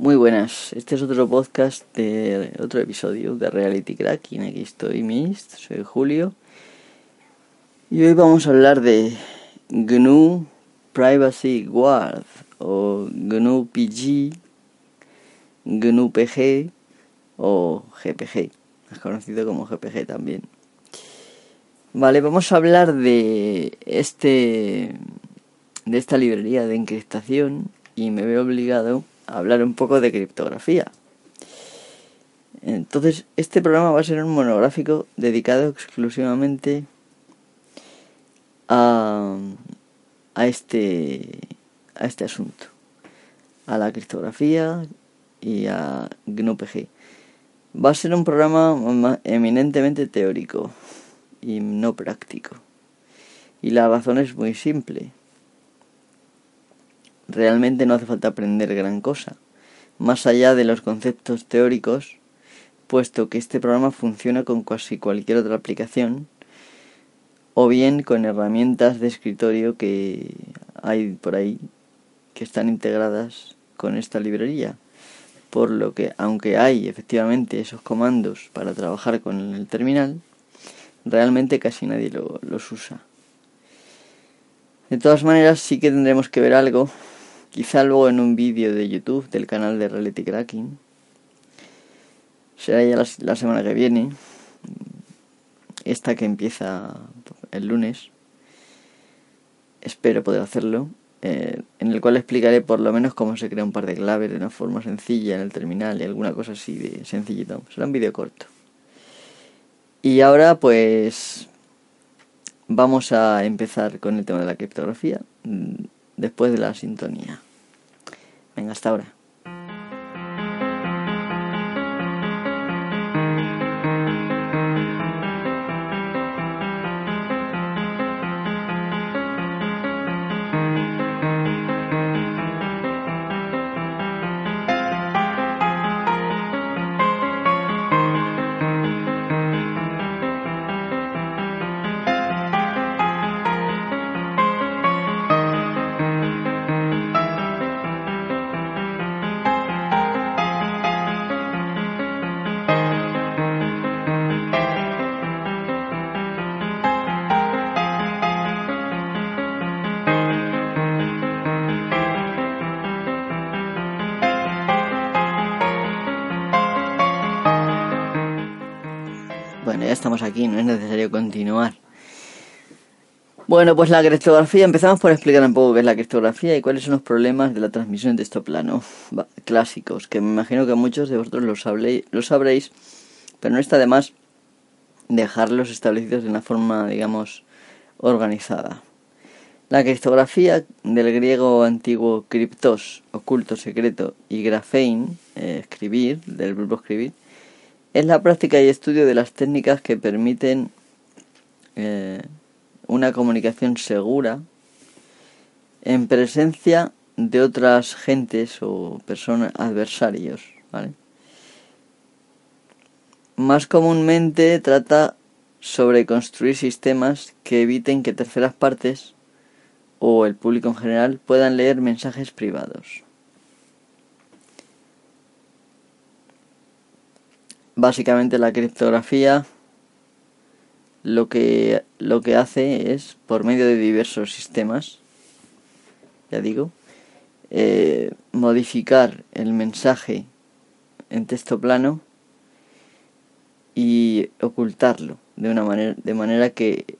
Muy buenas, este es otro podcast de otro episodio de Reality Cracking. Aquí estoy, Mist, soy Julio. Y hoy vamos a hablar de GNU Privacy Guard o GNU PG, GNU PG o GPG, más conocido como GPG también. Vale, vamos a hablar de este de esta librería de encriptación y me veo obligado hablar un poco de criptografía. Entonces, este programa va a ser un monográfico dedicado exclusivamente a, a, este, a este asunto, a la criptografía y a GNU-PG. Va a ser un programa eminentemente teórico y no práctico. Y la razón es muy simple realmente no hace falta aprender gran cosa, más allá de los conceptos teóricos, puesto que este programa funciona con casi cualquier otra aplicación, o bien con herramientas de escritorio que hay por ahí que están integradas con esta librería. Por lo que, aunque hay efectivamente esos comandos para trabajar con el terminal, realmente casi nadie los usa. De todas maneras, sí que tendremos que ver algo Quizá luego en un vídeo de YouTube del canal de Reality Cracking. Será ya la, semana que viene. Esta que empieza el lunes. Espero poder hacerlo. Eh, en el cual explicaré por lo menos cómo se crea un par de claves de una forma sencilla en el terminal y alguna cosa así de sencillito. Será un vídeo corto. Y ahora pues vamos a empezar con el tema de la criptografía después de la sintonía. Venga, hasta ahora. Aquí, no es necesario continuar. Bueno, pues la criptografía, empezamos por explicar un poco qué es la criptografía y cuáles son los problemas de la transmisión de texto plano clásicos, que me imagino que muchos de vosotros lo, lo sabréis, pero no está de más dejarlos establecidos de una forma, digamos, organizada. La criptografía, del griego antiguo criptos, oculto, secreto, y grafein, eh, escribir, del verbo escribir, es la práctica y estudio de las técnicas que permiten eh, una comunicación segura en presencia de otras gentes o personas adversarios. Más comúnmente trata sobre construir sistemas que eviten que terceras partes o el público en general puedan leer mensajes privados. Básicamente la criptografía lo que, lo que hace es, por medio de diversos sistemas, ya digo, eh, modificar el mensaje en texto plano y ocultarlo de una manera de manera que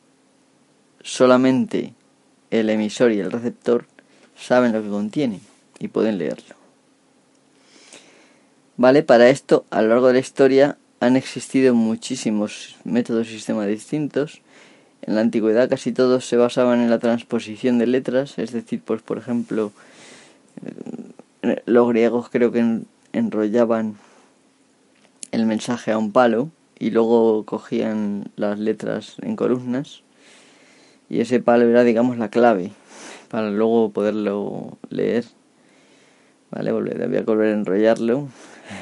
solamente el emisor y el receptor saben lo que contiene y pueden leerlo. ¿Vale? Para esto, a lo largo de la historia, han existido muchísimos métodos y sistemas distintos. En la antigüedad casi todos se basaban en la transposición de letras, es decir, pues por ejemplo, eh, los griegos creo que enrollaban el mensaje a un palo y luego cogían las letras en columnas y ese palo era digamos la clave para luego poderlo leer. Vale, volver, volver a enrollarlo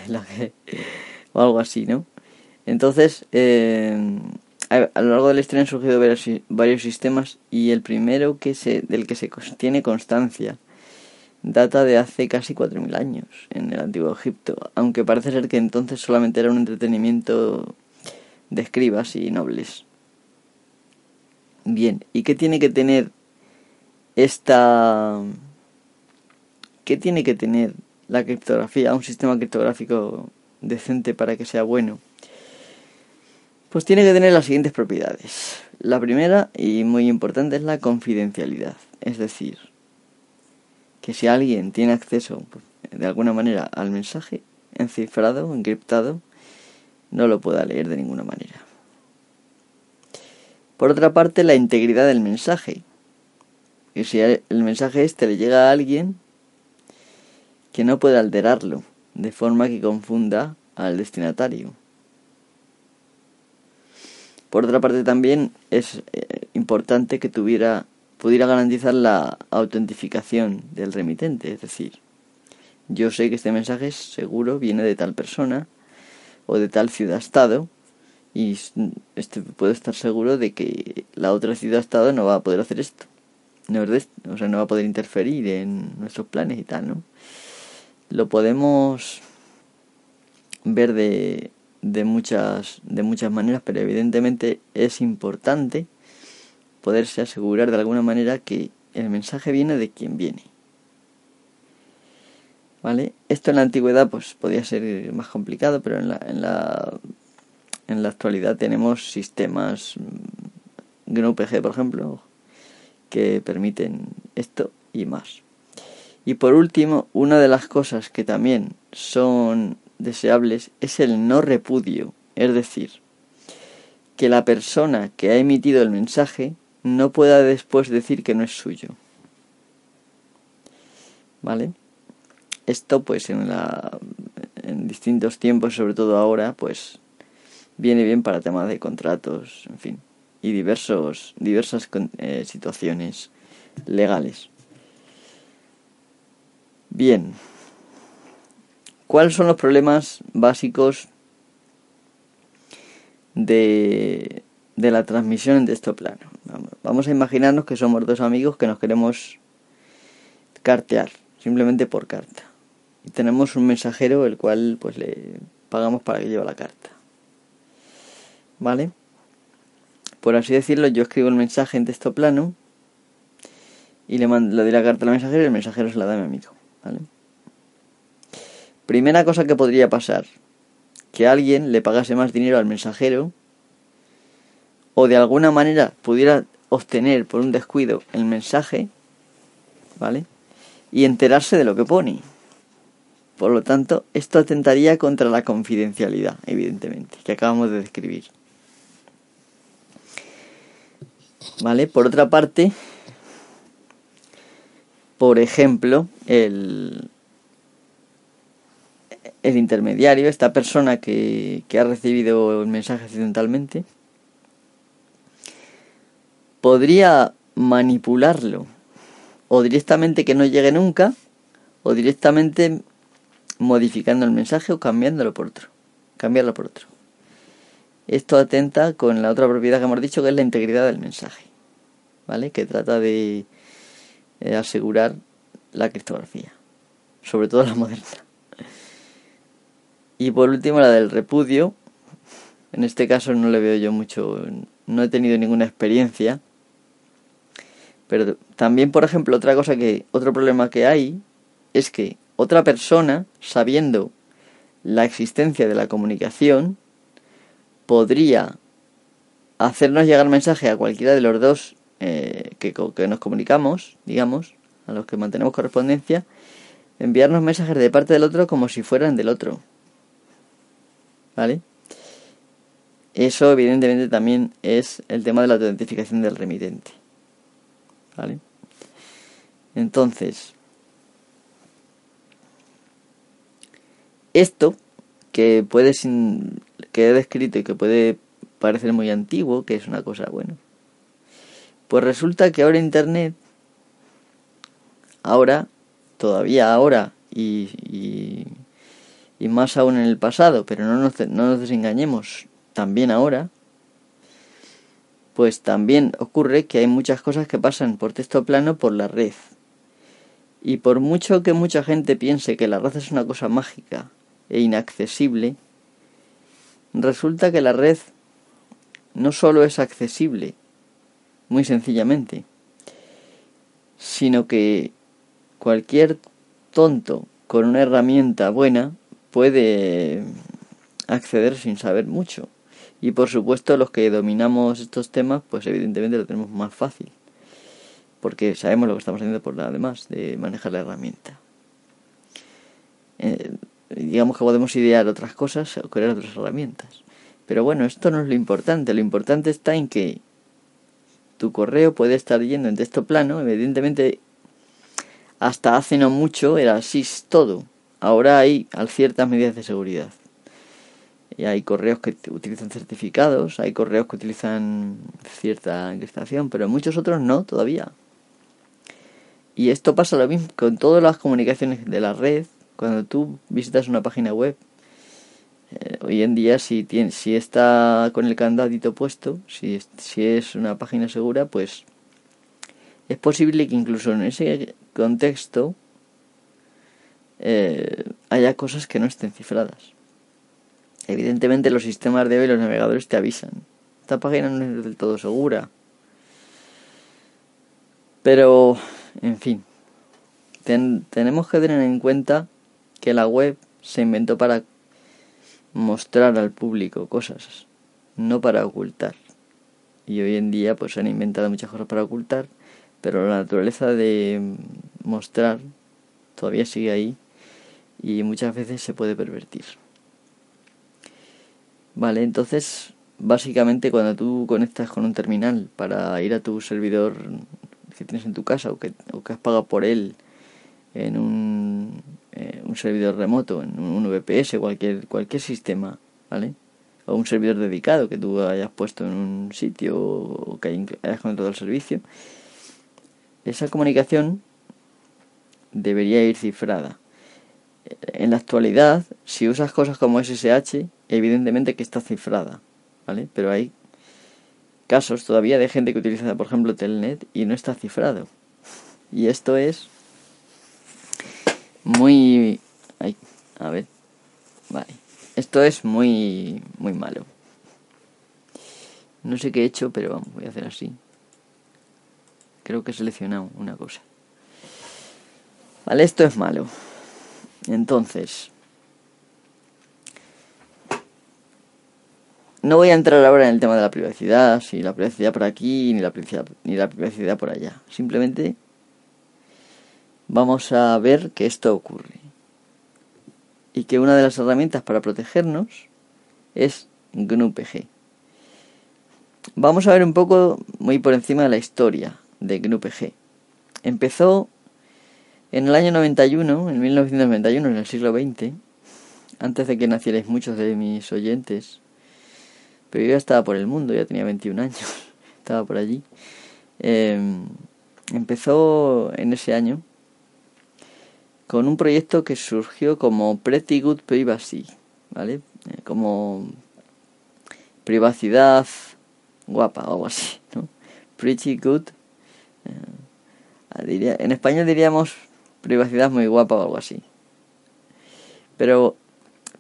o algo así, ¿no? Entonces, eh, a, lo largo de la historia han surgido varios, sistemas y el primero que se, del que se tiene constancia data de hace casi 4.000 años en el antiguo Egipto, aunque parece ser que entonces solamente era un entretenimiento de escribas y nobles. Bien, ¿y qué tiene que tener esta... ¿Qué tiene que tener la criptografía, un sistema criptográfico decente para que sea bueno? Pues tiene que tener las siguientes propiedades. La primera y muy importante es la confidencialidad, es decir, que si alguien tiene acceso pues, de alguna manera al mensaje encifrado, encriptado, no lo pueda leer de ninguna manera. Por otra parte, la integridad del mensaje. Que si el mensaje este le llega a alguien, que no pueda alterarlo de forma que confunda al destinatario. Por otra parte, también es eh, importante que tuviera pudiera garantizar la autentificación del remitente, es decir, yo sé que este mensaje seguro viene de tal persona o de tal ciudad-estado y este, puedo estar seguro de que la otra ciudad-estado no va a poder hacer esto. No, o sea, no va a poder interferir en nuestros planes y tal, ¿no? Lo podemos ver de, de, muchas, de muchas maneras, pero evidentemente es importante poderse asegurar de alguna manera que el mensaje viene de quien viene. ¿Vale? Esto en la antigüedad pues podía ser más complicado, pero en la, en la, en la actualidad tenemos sistemas mm, GNU-PG, por ejemplo, que permiten esto y más. Y por último, una de las cosas que también son deseables es el no repudio, es decir, que la persona que ha emitido el mensaje no pueda después decir que no es suyo. ¿Vale? Esto pues en la en distintos tiempos, sobre todo ahora, pues viene bien para temas de contratos, en fin, y diversos diversas eh, situaciones legales. Bien. ¿Cuáles son los problemas básicos de, de la transmisión en texto plano? Vamos a imaginarnos que somos dos amigos que nos queremos cartear, simplemente por carta. Y tenemos un mensajero el cual pues le pagamos para que lleve la carta. ¿Vale? Por así decirlo, yo escribo el mensaje en texto plano y le, mando, le doy la carta al mensajero y el mensajero se la da a mi amigo. ¿Vale? Primera cosa que podría pasar, que alguien le pagase más dinero al mensajero o de alguna manera pudiera obtener por un descuido el mensaje, ¿vale? Y enterarse de lo que pone. Por lo tanto, esto atentaría contra la confidencialidad, evidentemente, que acabamos de describir. ¿Vale? Por otra parte, por ejemplo, el, intermediario, esta persona que, que ha recibido el mensaje accidentalmente, podría manipularlo o directamente que no llegue nunca o directamente modificando el mensaje o cambiándolo por otro cambiarlo por otro. Esto atenta con la otra propiedad que hemos dicho que es la integridad del mensaje vale que trata de asegurar la criptografía sobre todo la moderna. Y por último la del repudio. En este caso no le veo yo mucho no he tenido ninguna experiencia. Pero también, por ejemplo, otra cosa que, otro problema que hay es que otra persona, sabiendo la existencia de la comunicación, podría hacernos llegar mensaje a cualquiera de los dos eh, que, que nos comunicamos, digamos, a los que mantenemos correspondencia, enviarnos mensajes de parte del otro como si fueran del otro. ¿Vale? Eso evidentemente también es el tema de la autentificación del remitente. ¿Vale? Entonces, esto que puede sin, que he descrito y que puede parecer muy antiguo, que es una cosa buena, pues resulta que ahora Internet, ahora, todavía ahora y, y, y más aún en el pasado, pero no nos, no nos desengañemos, también ahora, pues también ocurre que hay muchas cosas que pasan por texto plano por la red. Y por mucho que mucha gente piense que la red es una cosa mágica e inaccesible, resulta que la red no solo es accesible, muy sencillamente, sino que cualquier tonto con una herramienta buena puede acceder sin saber mucho. Y por supuesto los que dominamos estos temas, pues evidentemente lo tenemos más fácil. Porque sabemos lo que estamos haciendo por la demás, de manejar la herramienta. Eh, digamos que podemos idear otras cosas o crear otras herramientas. Pero bueno, esto no es lo importante. Lo importante está en que tu correo puede estar yendo en texto plano. Evidentemente, hasta hace no mucho era así todo. Ahora hay ciertas medidas de seguridad. Y hay correos que utilizan certificados, hay correos que utilizan cierta encriptación, pero muchos otros no todavía. Y esto pasa lo mismo con todas las comunicaciones de la red. Cuando tú visitas una página web, eh, hoy en día si, está con el candadito puesto, si si es una página segura, pues es posible que incluso en ese contexto eh, haya cosas que no estén cifradas. Evidentemente los sistemas de hoy, los navegadores te avisan. Esta página no es del todo segura. Pero, en fin, tenemos que tener en cuenta que la web se inventó para mostrar al público cosas, no para ocultar. Y hoy en día pues se han inventado muchas cosas para ocultar, pero la naturaleza de mostrar todavía sigue ahí y muchas veces se puede pervertir. Vale, entonces básicamente cuando tú conectas con un terminal para ir a tu servidor que tienes en tu casa o que, o que has pagado por él en un, eh, un servidor remoto, en un VPS, cualquier, cualquier sistema, ¿vale? O un servidor dedicado que tú hayas puesto en un sitio o que hayas conectado el servicio, esa comunicación debería ir cifrada. En la actualidad, si usas cosas como SSH, evidentemente que está cifrada, ¿vale? Pero hay casos todavía de gente que utiliza, por ejemplo, Telnet y no está cifrado. Y esto es muy... Ay, a ver. Vale. Esto es muy, muy malo. No sé qué he hecho, pero vamos, voy a hacer así. Creo que he seleccionado una cosa. Vale, esto es malo. Entonces, no voy a entrar ahora en el tema de la privacidad, si la privacidad por aquí, ni la privacidad, ni la privacidad por allá. Simplemente vamos a ver que esto ocurre. Y que una de las herramientas para protegernos es GNU-PG. Vamos a ver un poco, muy por encima de la historia de GNU-PG. Empezó en el año 91, en 1991, en el siglo XX, antes de que nacierais muchos de mis oyentes, pero yo ya estaba por el mundo, ya tenía 21 años, estaba por allí. Em, empezó en ese año con un proyecto que surgió como Pretty Good Privacy, ¿vale? Eh, como privacidad guapa o algo así, ¿no? Pretty Good. Eh, diría, en español diríamos privacidad muy guapa o algo así. Pero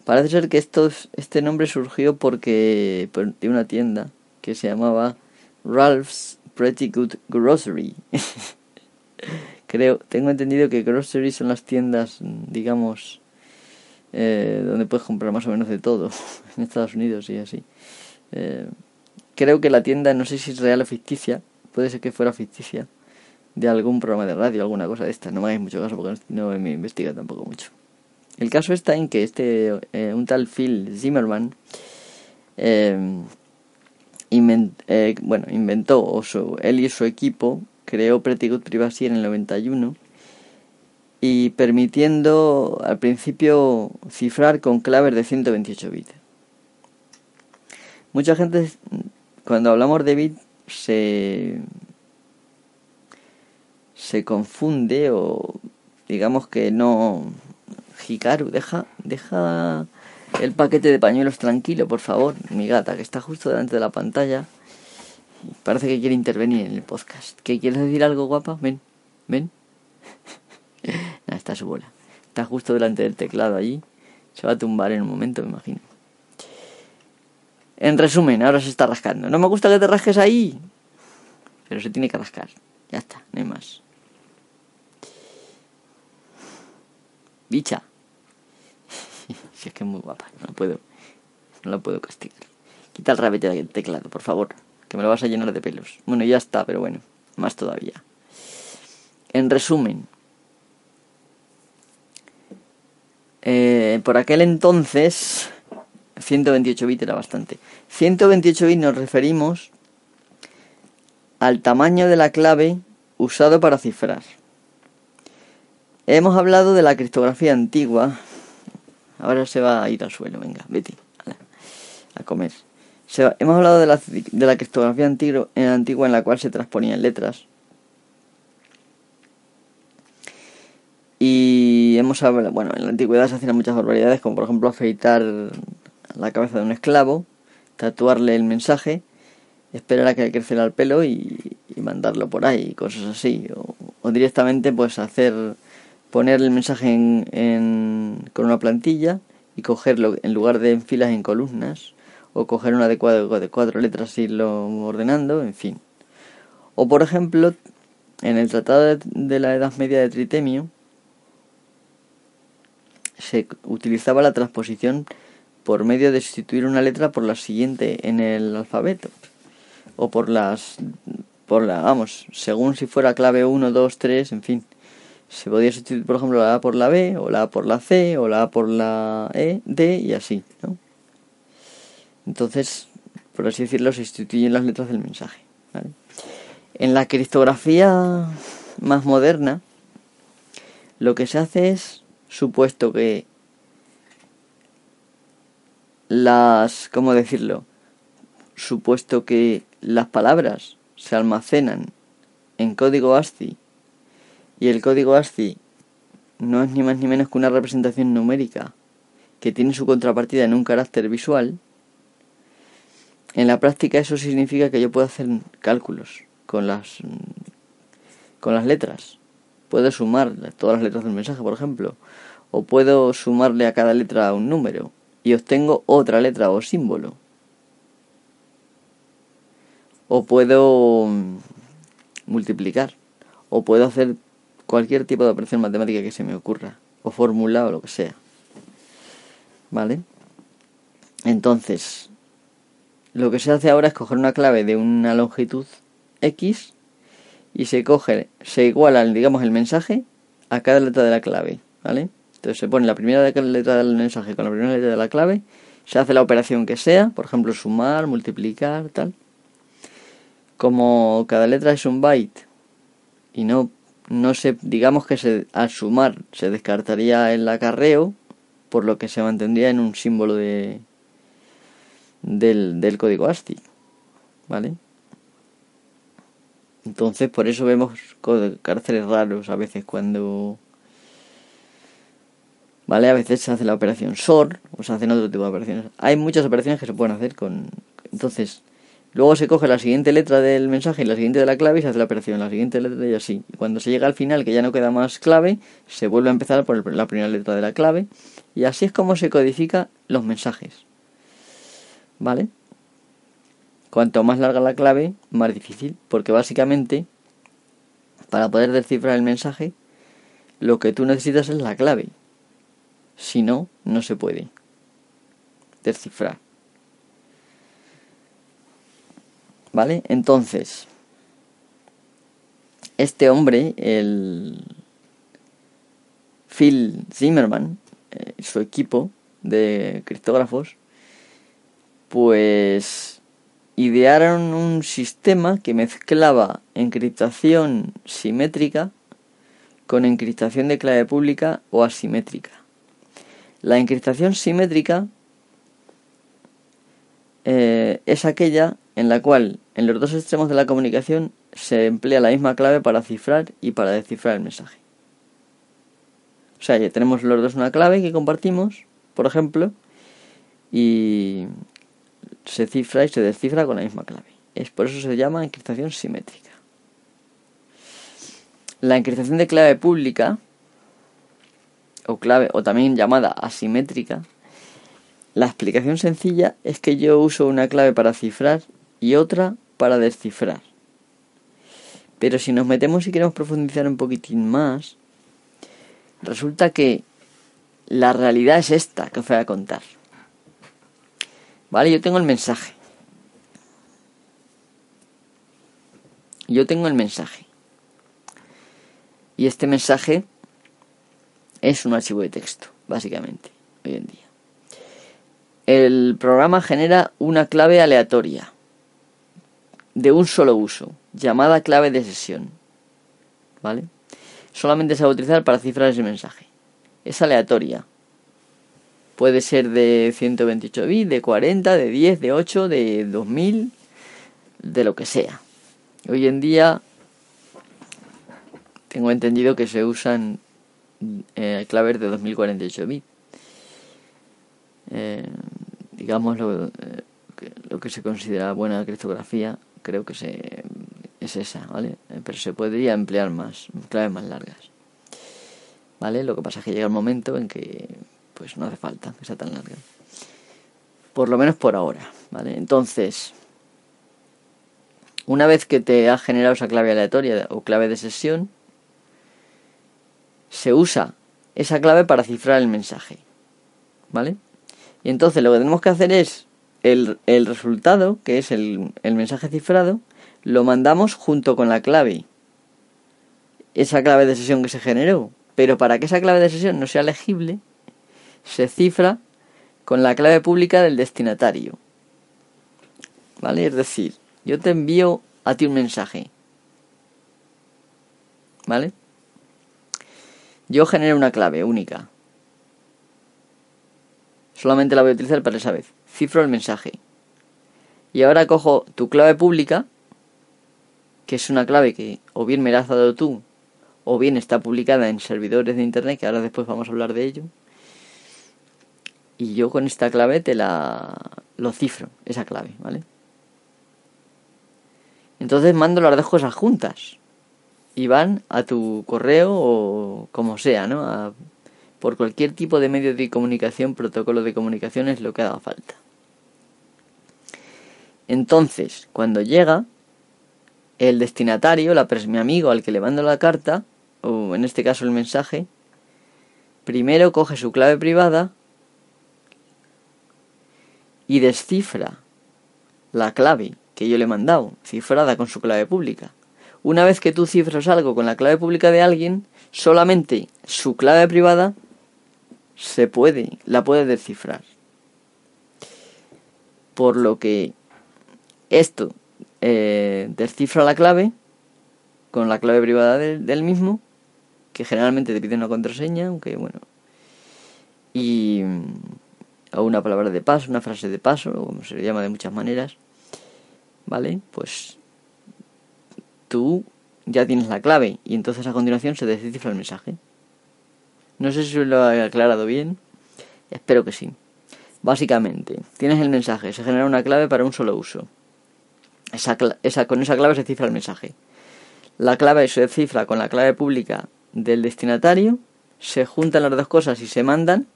parece ser que estos, este nombre surgió porque de una tienda que se llamaba Ralph's Pretty Good Grocery. Creo, tengo entendido que grocery son las tiendas, digamos, eh, donde puedes comprar más o menos de todo en Estados Unidos y así. Eh, creo que la tienda, no sé si es real o ficticia, puede ser que fuera ficticia, de algún programa de radio, alguna cosa de esta. No me hagáis mucho caso porque no me investiga tampoco mucho. El caso está en que este, eh, un tal Phil Zimmerman, eh, eh, bueno, inventó, o su, él y su equipo creó Pretty Good Privacy en el 91 y permitiendo al principio cifrar con claves de 128 bits. Mucha gente, cuando hablamos de bits, se se confunde o digamos que no Hikaru deja deja el paquete de pañuelos tranquilo por favor mi gata que está justo delante de la pantalla parece que quiere intervenir en el podcast ¿qué quieres decir algo guapa ven ven Nada, está su bola. Está justo delante del teclado allí. Se va a tumbar en un momento, me imagino. En resumen, ahora se está rascando. No me gusta que te rasques ahí. Pero se tiene que rascar. Ya está, no hay más. Bicha. si es que es muy guapa, no puedo. No la puedo castigar. Quita el rabete del teclado, por favor. Que me lo vas a llenar de pelos. Bueno, ya está, pero bueno, más todavía. En resumen, eh, por aquel entonces 128 bits era bastante. 128 bits nos referimos al tamaño de la clave usado para cifrar. Hemos hablado de la criptografía antigua. Ahora se va a ir al suelo, venga, vete a comer. Hemos hablado de la, de la criptografía antigua, antigua en la cual se transponían letras. Y hemos hablado, bueno, en la antigüedad se hacían muchas barbaridades, como por ejemplo afeitar la cabeza de un esclavo, tatuarle el mensaje, esperar a que creciera el pelo y, mandarlo por ahí, cosas así. O, directamente pues hacer, poner el mensaje en, con una plantilla y cogerlo en lugar de en filas en columnas, o coger un adecuado de cuatro letras y irlo ordenando, en fin. O por ejemplo, en el Tratado de la Edad Media de Tritemio, se utilizaba la transposición por medio de sustituir una letra por la siguiente en el alfabeto o por las por la vamos según si fuera clave 1 2 3 en fin se podía sustituir por ejemplo la A por la B o la A por la C o la A por la E D y así ¿no? Entonces por así decirlo se sustituyen las letras del mensaje en la criptografía más moderna lo que se hace es supuesto que las, ¿cómo decirlo? Supuesto que las palabras se almacenan en código ASCII y el código ASCII no es ni más ni menos que una representación numérica que tiene su contrapartida en un carácter visual, en la práctica eso significa que yo puedo hacer cálculos con las con las letras. Puedo sumar todas las letras del mensaje, por ejemplo, o puedo sumarle a cada letra un número y obtengo otra letra o símbolo. O puedo mm, multiplicar. O puedo hacer cualquier tipo de operación matemática que se me ocurra. O fórmula o lo que sea. ¿Vale? Entonces, lo que se hace ahora es coger una clave de una longitud X y se coge, se iguala, digamos, el mensaje a cada letra de la clave. ¿Vale? Entonces se pone la primera letra del mensaje con la primera letra de la clave, se hace la operación que sea, por ejemplo sumar, multiplicar, tal. Como cada letra es un byte y no, no se, digamos que se, al sumar se descartaría el acarreo, por lo que se mantendría en un símbolo de, del, del código ASCII, ¿vale? Entonces por eso vemos caracteres raros a veces cuando ¿vale? A veces se hace la operación SOR o se hacen otro tipo de operaciones. Hay muchas operaciones que se pueden hacer con... Entonces, luego se coge la siguiente letra del mensaje y la siguiente de la clave y se hace la operación, la siguiente letra y así. Y cuando se llega al final, que ya no queda más clave, se vuelve a empezar por la primera letra de la clave y así es como se codifica los mensajes. ¿Vale? Cuanto más larga la clave, más difícil, porque básicamente, para poder descifrar el mensaje, lo que tú necesitas es la clave. Si no, no se puede descifrar. ¿Vale? Entonces, este hombre, el Phil Zimmerman, eh, su equipo de criptógrafos, pues idearon un sistema que mezclaba encriptación simétrica con encriptación de clave pública o asimétrica. La encriptación simétrica eh, es aquella en la cual en los dos extremos de la comunicación se emplea la misma clave para cifrar y para descifrar el mensaje. O sea, ya tenemos los dos una clave que compartimos, por ejemplo, y se cifra y se descifra con la misma clave. Es por eso se llama encriptación simétrica. La encriptación de clave pública o clave, o también llamada asimétrica, la explicación sencilla es que yo uso una clave para cifrar y otra para descifrar. Pero si nos metemos y queremos profundizar un poquitín más, resulta que la realidad es esta que os voy a contar. Vale, yo tengo el mensaje. Yo tengo el mensaje. Y este mensaje es un archivo de texto, básicamente, hoy en día. El programa genera una clave aleatoria de un solo uso, llamada clave de sesión. ¿Vale? Solamente se va a utilizar para cifrar ese mensaje. Es aleatoria. Puede ser de 128 bits, de 40, de 10, de 8, de 2000, de lo que sea. Hoy en día tengo entendido que se usan eh, claves de 2048 bits. Eh, digamos lo, eh, lo, que se considera buena criptografía, creo que se, es esa, ¿vale? Eh, pero se podría emplear más, claves más largas. ¿Vale? Lo que pasa es que llega el momento en que pues no hace falta que sea tan larga. Por lo menos por ahora, ¿vale? Entonces, una vez que te ha generado esa clave aleatoria o clave de sesión, se usa esa clave para cifrar el mensaje. ¿Vale? Y entonces lo que tenemos que hacer es el, el resultado, que es el, el mensaje cifrado, lo mandamos junto con la clave. Esa clave de sesión que se generó. Pero para que esa clave de sesión no sea legible, se cifra con la clave pública del destinatario. ¿Vale? Es decir, yo te envío a ti un mensaje. ¿Vale? Yo genero una clave única. Solamente la voy a utilizar para esa vez. Cifro el mensaje. Y ahora cojo tu clave pública, que es una clave que o bien me la has dado tú, o bien está publicada en servidores de internet, que ahora después vamos a hablar de ello. Y yo con esta clave te la lo cifro, esa clave, ¿vale? Entonces mando las dos cosas juntas y van a tu correo o como sea, ¿no? por cualquier tipo de medio de comunicación, protocolo de comunicación es lo que haga falta. Entonces, cuando llega, el destinatario, la mi amigo al que le mando la carta, o en este caso el mensaje, primero coge su clave privada y descifra la clave que yo le he mandado, cifrada con su clave pública. Una vez que tú cifras algo con la clave pública de alguien, solamente su clave privada se puede, la puede descifrar. Por lo que esto eh, descifra la clave con la clave privada del, mismo, que generalmente te pide una contraseña, aunque bueno, y o una palabra de paso, una frase de paso, como se le llama de muchas maneras, ¿vale? Pues tú ya tienes la clave y entonces a continuación se descifra el mensaje. No sé si lo he aclarado bien, espero que sí. Básicamente, tienes el mensaje, se genera una clave para un solo uso. Esa, esa, con esa clave se cifra el mensaje. La clave se cifra con la clave pública del destinatario, se juntan las dos cosas y se mandan.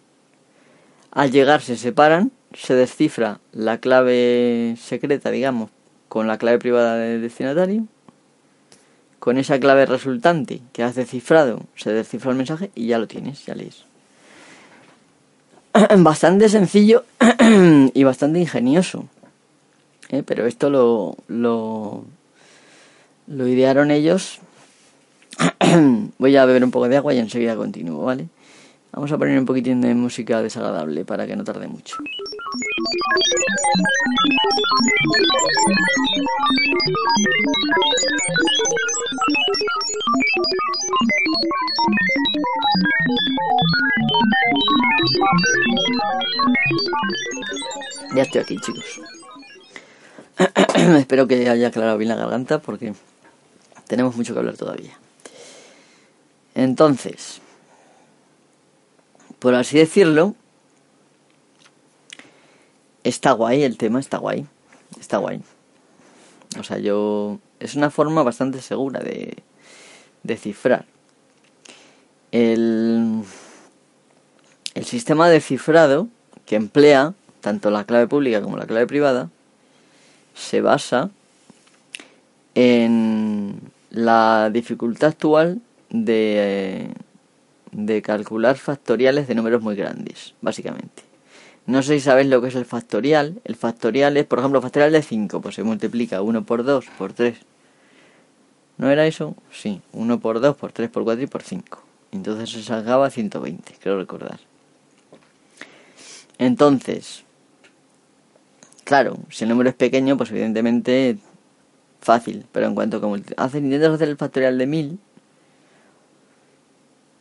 Al llegar se separan, se descifra la clave secreta, digamos, con la clave privada del destinatario con esa clave resultante que has descifrado, se descifra el mensaje y ya lo tienes, ya lees. Bastante sencillo y bastante ingenioso. ¿eh? Pero esto lo, lo, lo idearon ellos. Voy a beber un poco de agua y enseguida continúo, ¿vale? Vamos a poner un poquitín de música desagradable para que no tarde mucho. Ya estoy aquí, chicos. Espero que haya aclarado bien la garganta porque tenemos mucho que hablar todavía. Entonces, por así decirlo, está guay el tema, está guay. Está guay. O sea, yo. Es una forma bastante segura de, de cifrar. El, el sistema de cifrado que emplea tanto la clave pública como la clave privada se basa en la dificultad actual de, de calcular factoriales de números muy grandes, básicamente. No sé si sabéis lo que es el factorial. El factorial es, por ejemplo, factorial de 5, pues se multiplica 1 por 2 por 3. ¿No era eso? Sí, 1 por 2 por 3 por 4 y por 5. Entonces se sacaba 120, creo recordar. Entonces, claro, si el número es pequeño, pues evidentemente fácil. Pero en cuanto que haces, intentas hacer el factorial de 1000,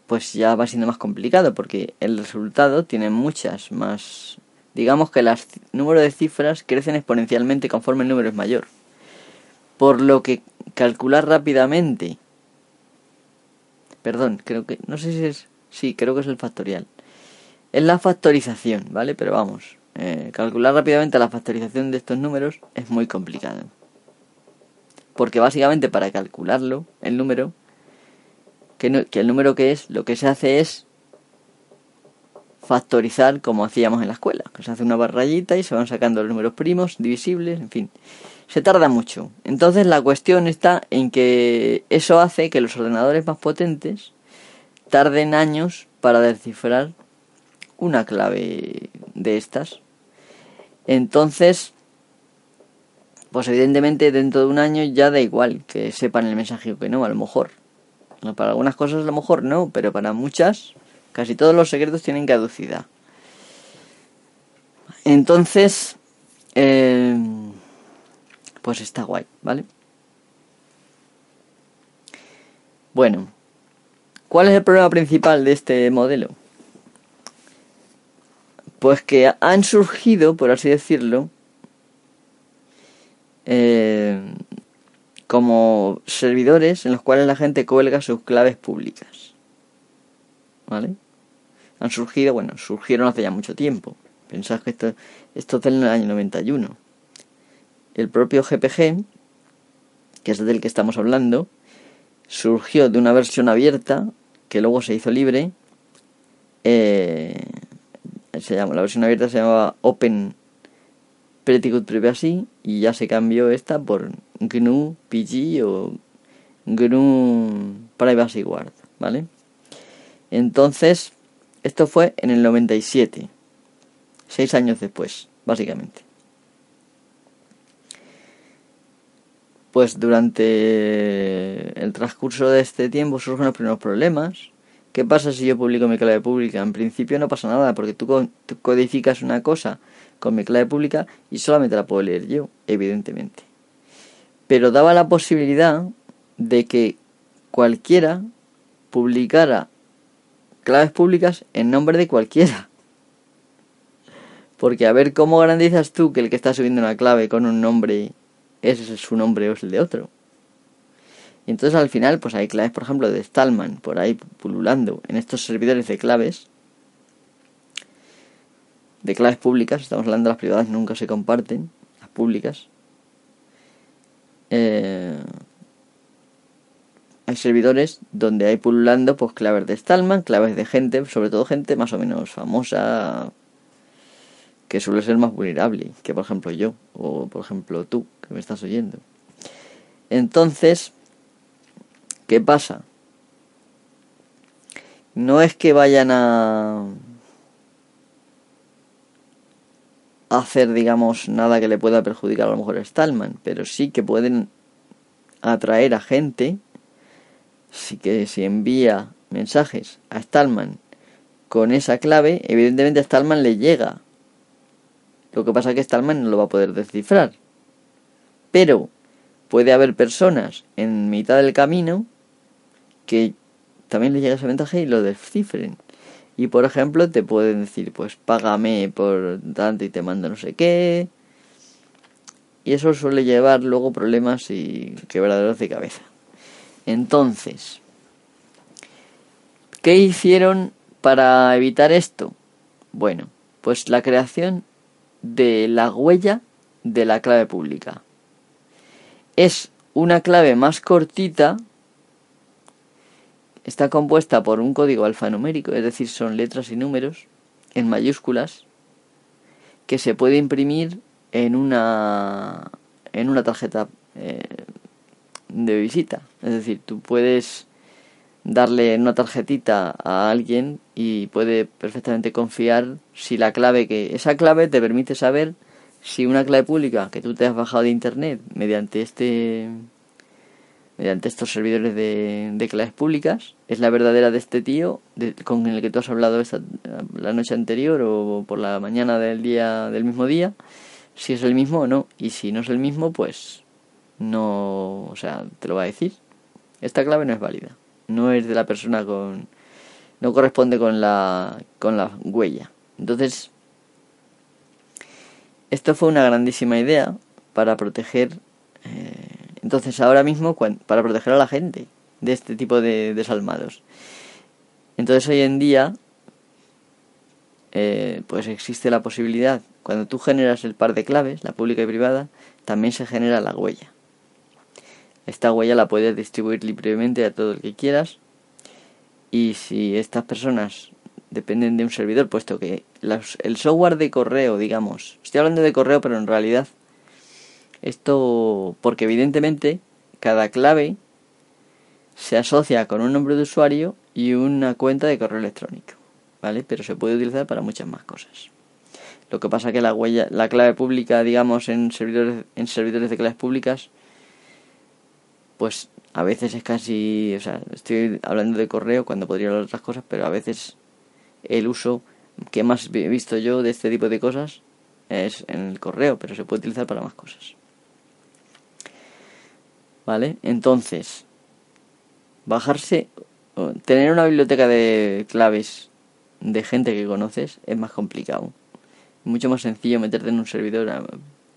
pues ya va siendo más complicado porque el resultado tiene muchas más... Digamos que el número de cifras crecen exponencialmente conforme el número es mayor. Por lo que calcular rápidamente... Perdón, creo que... No sé si es... Sí, creo que es el factorial. Es la factorización, ¿vale? Pero vamos, eh, calcular rápidamente la factorización de estos números es muy complicado. Porque básicamente para calcularlo, el número, que, el número que es, lo que se hace es factorizar como hacíamos en la escuela, que se hace una barrayita y se van sacando los números primos, divisibles, en fin. Se tarda mucho. Entonces la cuestión está en que eso hace que los ordenadores más potentes tarden años para descifrar una clave de estas. Entonces, pues evidentemente dentro de un año ya da igual que sepan el mensaje o que no, a lo mejor. Para algunas cosas a lo mejor no, pero para muchas, casi todos los secretos tienen caducidad. Entonces, eh, pues está guay, ¿vale? Bueno, ¿cuál es el problema principal de este modelo? Pues que han surgido, por así decirlo, eh, como servidores en los cuales la gente cuelga sus claves públicas. ¿Vale? Han surgido, bueno, surgieron hace ya mucho tiempo. Pensad que esto, esto es del año 91. El propio GPG, que es del que estamos hablando, surgió de una versión abierta que luego se hizo libre. Eh, se llama, la versión abierta se llamaba Open Pretty Good Privacy y ya se cambió esta por GNU PG o GNU Privacy Guard, ¿vale? Entonces, esto fue en el 97, seis años después, básicamente. Pues durante el transcurso de este tiempo surgen los primeros problemas. ¿Qué pasa si yo publico mi clave pública? En principio no pasa nada, porque tú, codificas una cosa con mi clave pública y solamente la puedo leer yo, evidentemente pero daba la posibilidad de que cualquiera publicara claves públicas en nombre de cualquiera. Porque a ver cómo garantizas tú que el que está subiendo una clave con un nombre es su nombre o es el de otro. Y entonces al final pues hay claves, por ejemplo, de Stallman por ahí pululando en estos servidores de claves. De claves públicas, estamos hablando de las privadas, nunca se comparten, las públicas. Eh, hay servidores donde hay pululando pues claves de Stallman, claves de gente, sobre todo gente más o menos famosa que suele ser más vulnerable que por ejemplo yo o por ejemplo tú que me estás oyendo. Entonces, ¿qué pasa? No es que vayan a hacer, digamos, nada que le pueda perjudicar a lo mejor a Stallman, pero sí que pueden atraer a gente, sí que si envía mensajes a Stallman con esa clave, evidentemente a Stallman le llega. Lo que pasa es que Stallman no lo va a poder descifrar. Pero puede haber personas en mitad del camino que también le llega ese mensaje y lo descifren. Y por ejemplo te pueden decir, pues págame por tanto y te mando no sé qué. Y eso suele llevar luego problemas y quebraderos de cabeza. Entonces, ¿qué hicieron para evitar esto? Bueno, pues la creación de la huella de la clave pública. Es una clave más cortita está compuesta por un código alfanumérico, es decir, son letras y números, en mayúsculas que se puede imprimir en una en una tarjeta eh, de visita. Es decir, tú puedes darle una tarjetita a alguien y puede perfectamente confiar si la clave que esa clave te permite saber si una clave pública que tú te has bajado de internet mediante este mediante estos servidores de, de claves públicas. Es la verdadera de este tío con el que tú has hablado esta, la noche anterior o por la mañana del día del mismo día si es el mismo o no. Y si no es el mismo pues no o sea te lo va a decir. Esta clave no es válida. No es de la persona con no corresponde con la con la huella. Entonces esto fue una grandísima idea para proteger eh, entonces ahora mismo para proteger a la gente de este tipo de desalmados. Entonces hoy en día eh, pues existe la posibilidad, cuando tú generas el par de claves, la pública y privada, también se genera la huella. Esta huella la puedes distribuir libremente a todo el que quieras y si estas personas dependen de un servidor, puesto que el software de correo, digamos, estoy hablando de correo, pero en realidad esto, porque evidentemente cada clave se asocia con un nombre de usuario y una cuenta de correo electrónico, ¿vale? Pero se puede utilizar para muchas más cosas. Lo que pasa que la huella, la clave pública, digamos, en servidores, en servidores de claves públicas, pues a veces es casi, o sea, estoy hablando de correo cuando podría hablar de otras cosas, pero a veces el uso que más he visto yo de este tipo de cosas es en el correo, pero se puede utilizar para más cosas. ¿Vale? Entonces, bajarse, tener una biblioteca de claves de gente que conoces es más complicado. Mucho más sencillo meterte en un servidor, ah,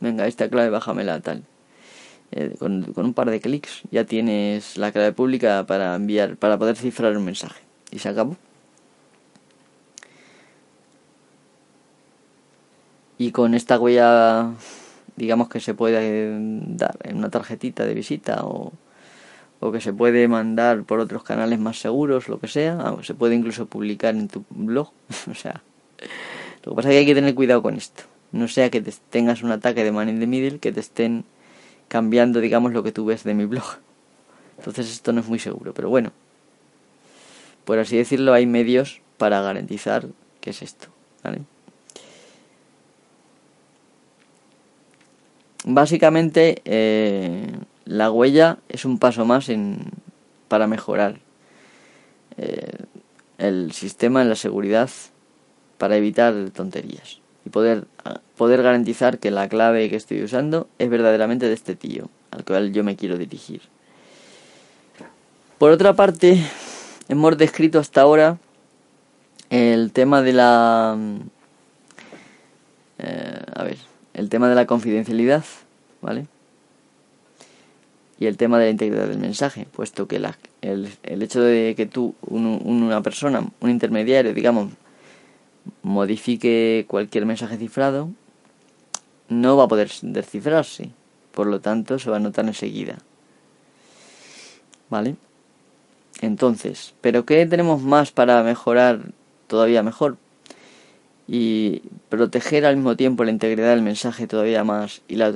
venga, esta clave bájamela tal. Eh, con, con, un par de clics ya tienes la clave pública para enviar, para poder cifrar un mensaje. Y se acabó. Y con esta huella digamos que se puede dar en una tarjetita de visita o, o que se puede mandar por otros canales más seguros, lo que sea, se puede incluso publicar en tu blog, o sea, lo que pasa es que hay que tener cuidado con esto, no sea que tengas un ataque de man in the middle que te estén cambiando, digamos, lo que tú ves de mi blog. Entonces esto no es muy seguro, pero bueno, por así decirlo, hay medios para garantizar que es esto. Básicamente eh, la huella es un paso más en, para mejorar eh, el sistema en la seguridad para evitar tonterías y poder, poder garantizar que la clave que estoy usando es verdaderamente de este tío al cual yo me quiero dirigir. Por otra parte, hemos descrito hasta ahora el tema de la... Eh, a ver, el tema de la confidencialidad, ¿vale? Y el tema de la integridad del mensaje, puesto que la, el, el, hecho de que tú, una persona, un intermediario, digamos, modifique cualquier mensaje cifrado, no va a poder descifrarse. Por lo tanto, se va a notar enseguida. ¿Vale? Entonces, ¿pero qué tenemos más para mejorar todavía mejor? Y proteger al mismo tiempo la integridad del mensaje todavía más y la,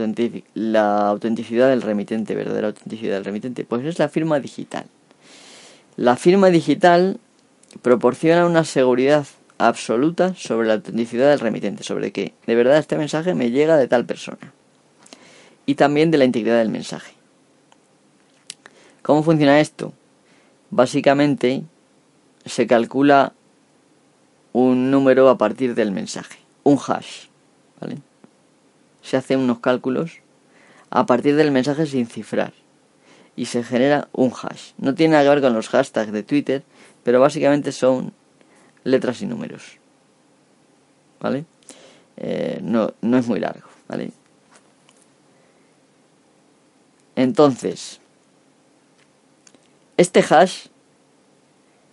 la autenticidad del remitente, verdadera autenticidad del remitente, pues es la firma digital. La firma digital proporciona una seguridad absoluta sobre la autenticidad del remitente, sobre que de verdad este mensaje me llega de tal persona. Y también de la integridad del mensaje. ¿Cómo funciona esto? Básicamente se calcula un número a partir del mensaje, un hash, ¿vale? Se hacen unos cálculos a partir del mensaje sin cifrar y se genera un hash. No tiene nada que ver con los hashtags de Twitter, pero básicamente son letras y números, ¿vale? Eh, no, no es muy largo, ¿vale? Entonces, este hash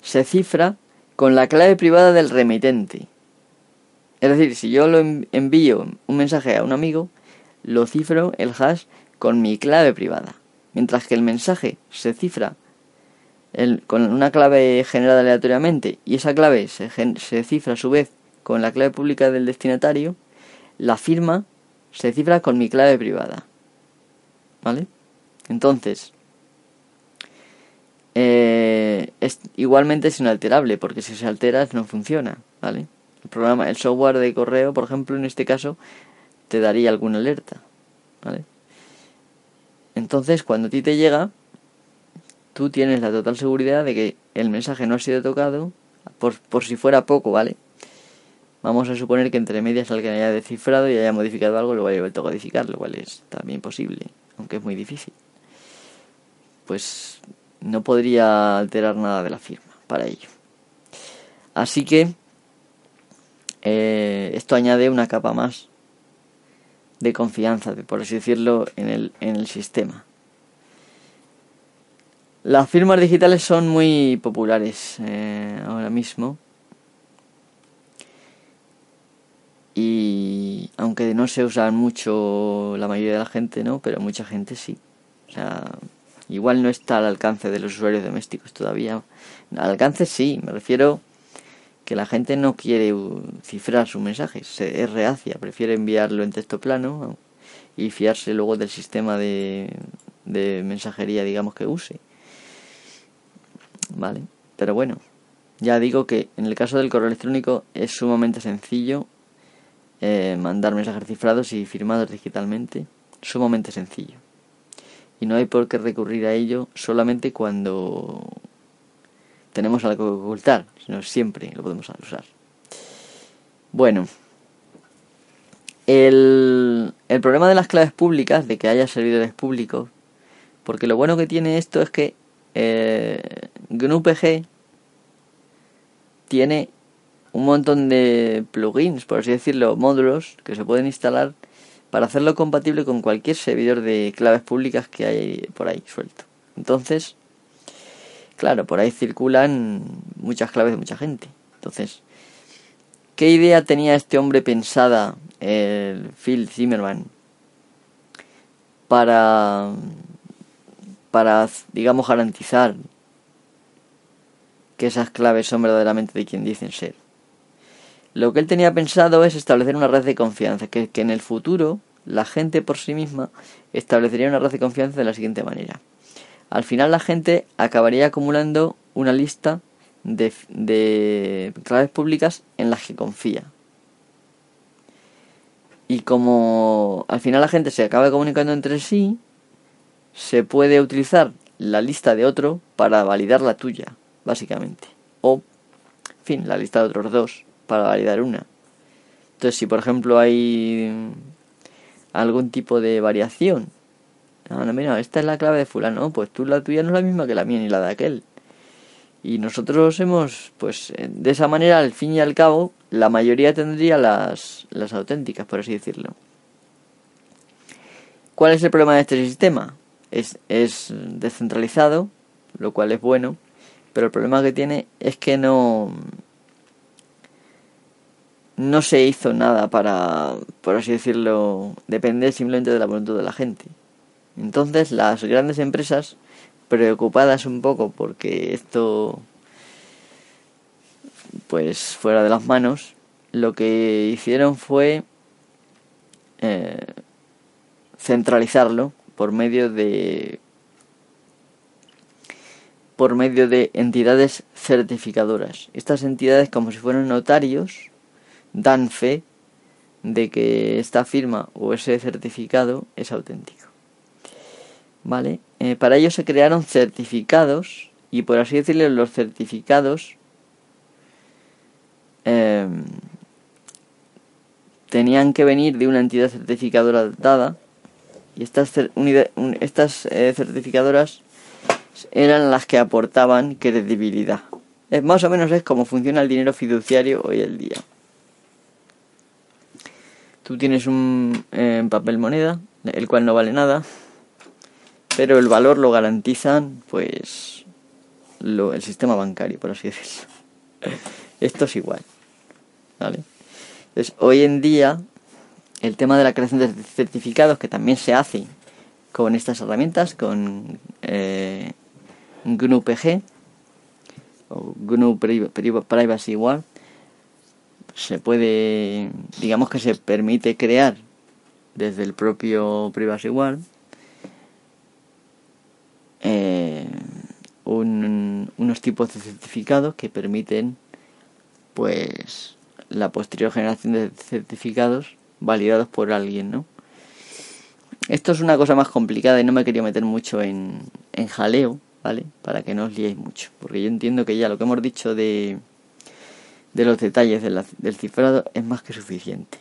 se cifra con la clave privada del remitente. Es decir, si yo lo envío un mensaje a un amigo, lo cifro el hash con mi clave privada. Mientras que el mensaje se cifra con una clave generada aleatoriamente y esa clave se, se cifra a su vez con la clave pública del destinatario, la firma se cifra con mi clave privada. ¿Vale? Entonces, eh, es, igualmente es inalterable, porque si se altera no funciona, ¿vale? El programa, el software de correo, por ejemplo, en este caso, te daría alguna alerta, ¿vale? Entonces, cuando a ti te llega, tú tienes la total seguridad de que el mensaje no ha sido tocado, por, por si fuera poco, ¿vale? Vamos a suponer que entre medias alguien haya descifrado y haya modificado algo, lo haya vuelto a codificar, lo cual es también posible, aunque es muy difícil. Pues no podría alterar nada de la firma para ello. Así que eh, esto añade una capa más de confianza, por así decirlo, en el, en el sistema. Las firmas digitales son muy populares eh, ahora mismo y aunque no se usan mucho la mayoría de la gente, ¿no? Pero mucha gente sí. O sea, igual no está al alcance de los usuarios domésticos todavía. Al alcance sí, me refiero que la gente no quiere cifrar sus mensajes, es reacia, prefiere enviarlo en texto plano y fiarse luego del sistema de, de mensajería, digamos, que use. Vale, pero bueno, ya digo que en el caso del correo electrónico es sumamente sencillo eh, mandar mensajes cifrados y firmados digitalmente, sumamente sencillo. Y no hay por qué recurrir a ello solamente cuando tenemos algo que ocultar, sino siempre lo podemos usar. Bueno, el, el problema de las claves públicas, de que haya servidores públicos, porque lo bueno que tiene esto es que eh, GNU-PG tiene un montón de plugins, por así decirlo, módulos que se pueden instalar para hacerlo compatible con cualquier servidor de claves públicas que hay por ahí suelto. Entonces, claro, por ahí circulan muchas claves de mucha gente. Entonces, ¿qué idea tenía este hombre pensada, el Phil Zimmerman, para, para, digamos, garantizar que esas claves son verdaderamente de quien dicen ser? Lo que él tenía pensado es establecer una red de confianza, que, en el futuro la gente por sí misma establecería una red de confianza de la siguiente manera. Al final la gente acabaría acumulando una lista de, de claves públicas en las que confía. Y como al final la gente se acaba comunicando entre sí, se puede utilizar la lista de otro para validar la tuya, básicamente. O, en fin, la lista de otros dos para validar una. Entonces, si por ejemplo hay algún tipo de variación, no, no, mira, esta es la clave de fulano, pues tú la tuya no es la misma que la mía ni la de aquel. Y nosotros hemos, pues de esa manera, al fin y al cabo, la mayoría tendría las, las auténticas, por así decirlo. ¿Cuál es el problema de este sistema? Es, es descentralizado, lo cual es bueno, pero el problema que tiene es que no, no se hizo nada para, por así decirlo, depender simplemente de la voluntad de la gente. Entonces las grandes empresas, preocupadas un poco porque esto pues fuera de las manos, lo que hicieron fue eh, centralizarlo por medio de por medio de entidades certificadoras. Estas entidades como si fueran notarios dan fe de que esta firma o ese certificado es auténtico. ¿Vale? Eh, para ello se crearon certificados y por así decirlo los certificados em, tenían que venir de una entidad certificadora dada y estas, estas eh, certificadoras eran las que aportaban credibilidad. Es más o menos es como funciona el dinero fiduciario hoy el día. Tú tienes un eh, papel moneda, el cual no vale nada, pero el valor lo garantizan, pues, lo, el sistema bancario, por así decirlo. Esto es igual, ¿vale? Entonces, hoy en día, el tema de la creación de certificados, que también se hace con estas herramientas, con eh, GNU-PG, o GNU Privacy Igual, se puede, digamos que se permite crear desde el propio Privacy eh, unos tipos de certificados que permiten pues la posterior generación de certificados validados por alguien, ¿no? Esto es una cosa más complicada y no me quería meter mucho en, en jaleo, ¿vale? Para que no os liéis mucho, porque yo entiendo que ya lo que hemos dicho de, de los detalles del cifrado es más que suficiente.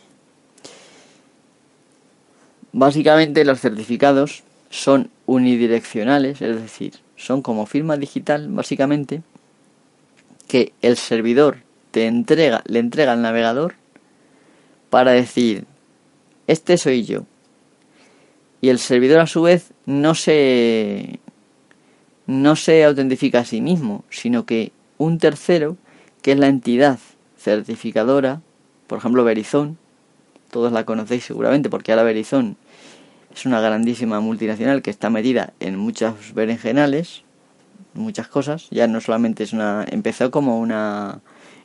Básicamente los certificados son unidireccionales, es decir, son como firma digital, básicamente, que el servidor te entrega, le entrega al navegador para decir, este soy yo. Y el servidor a su vez no se no se autentifica a sí mismo, sino que un tercero, que es la entidad certificadora, por ejemplo Verizon, todos la conocéis seguramente porque ahora Verizon es una grandísima multinacional que está metida en muchas berenjenales, muchas cosas, ya no solamente es una empezó como una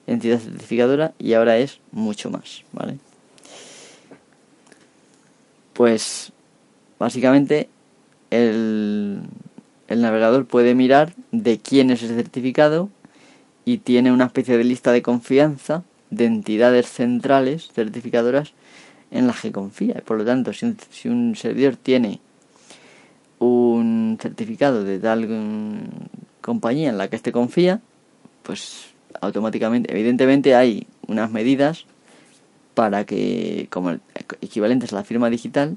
entidad certificadora y ahora es mucho más, ¿vale? Pues básicamente el, el navegador puede mirar de quién es el certificado y tiene una especie de lista de confianza de entidades centrales certificadoras en las que confía. Por lo tanto, si un, si un servidor tiene un certificado de tal compañía en la que éste confía, pues automáticamente, evidentemente hay unas medidas para que, como equivalentes a la firma digital,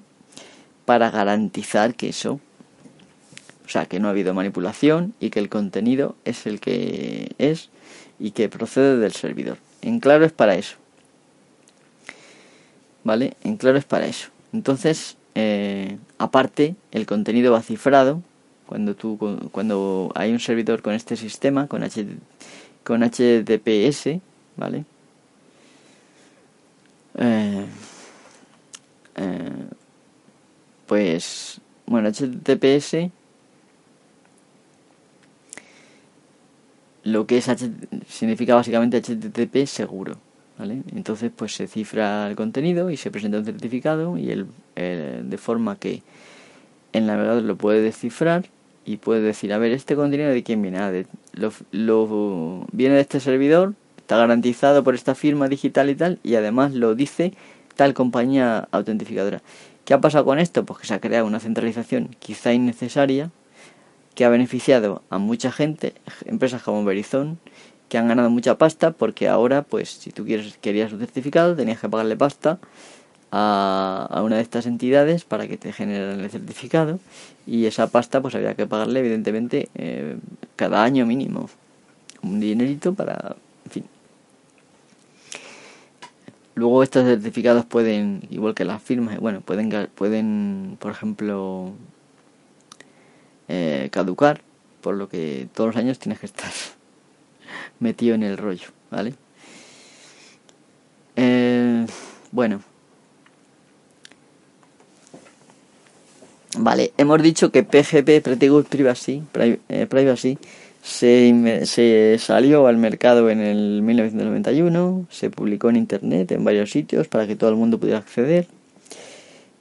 para garantizar que eso, o sea, que no ha habido manipulación y que el contenido es el que es y que procede del servidor. En claro es para eso. ¿Vale? En claro es para eso. Entonces, eh, aparte, el contenido va cifrado cuando tú cuando hay un servidor con este sistema, con con HTTPS, ¿vale? Eh, eh, pues, bueno, HTTPS, lo que es significa básicamente HTTP seguro, ¿vale? Entonces, pues se cifra el contenido y se presenta un certificado y el, de forma que el navegador lo puede descifrar y puede decir, a ver, este contenido de quién viene, ah, de, lo, viene de este servidor, está garantizado por esta firma digital y tal, y además lo dice tal compañía autentificadora. ¿Qué ha pasado con esto? Pues que se ha creado una centralización quizá innecesaria que ha beneficiado a mucha gente, empresas como Verizon, que han ganado mucha pasta porque ahora, pues, si tú quieres, querías un certificado, tenías que pagarle pasta a, una de estas entidades para que te generen el certificado y esa pasta pues había que pagarle evidentemente eh, cada año mínimo un dinerito para en fin. Luego estos certificados pueden igual que las firmas bueno pueden pueden por ejemplo eh, caducar por lo que todos los años tienes que estar metido en el rollo vale eh, bueno Vale, hemos dicho que PGP, Pretty Good Privacy, eh, Privacy se, se, salió al mercado en el 1991, se publicó en Internet en varios sitios para que todo el mundo pudiera acceder.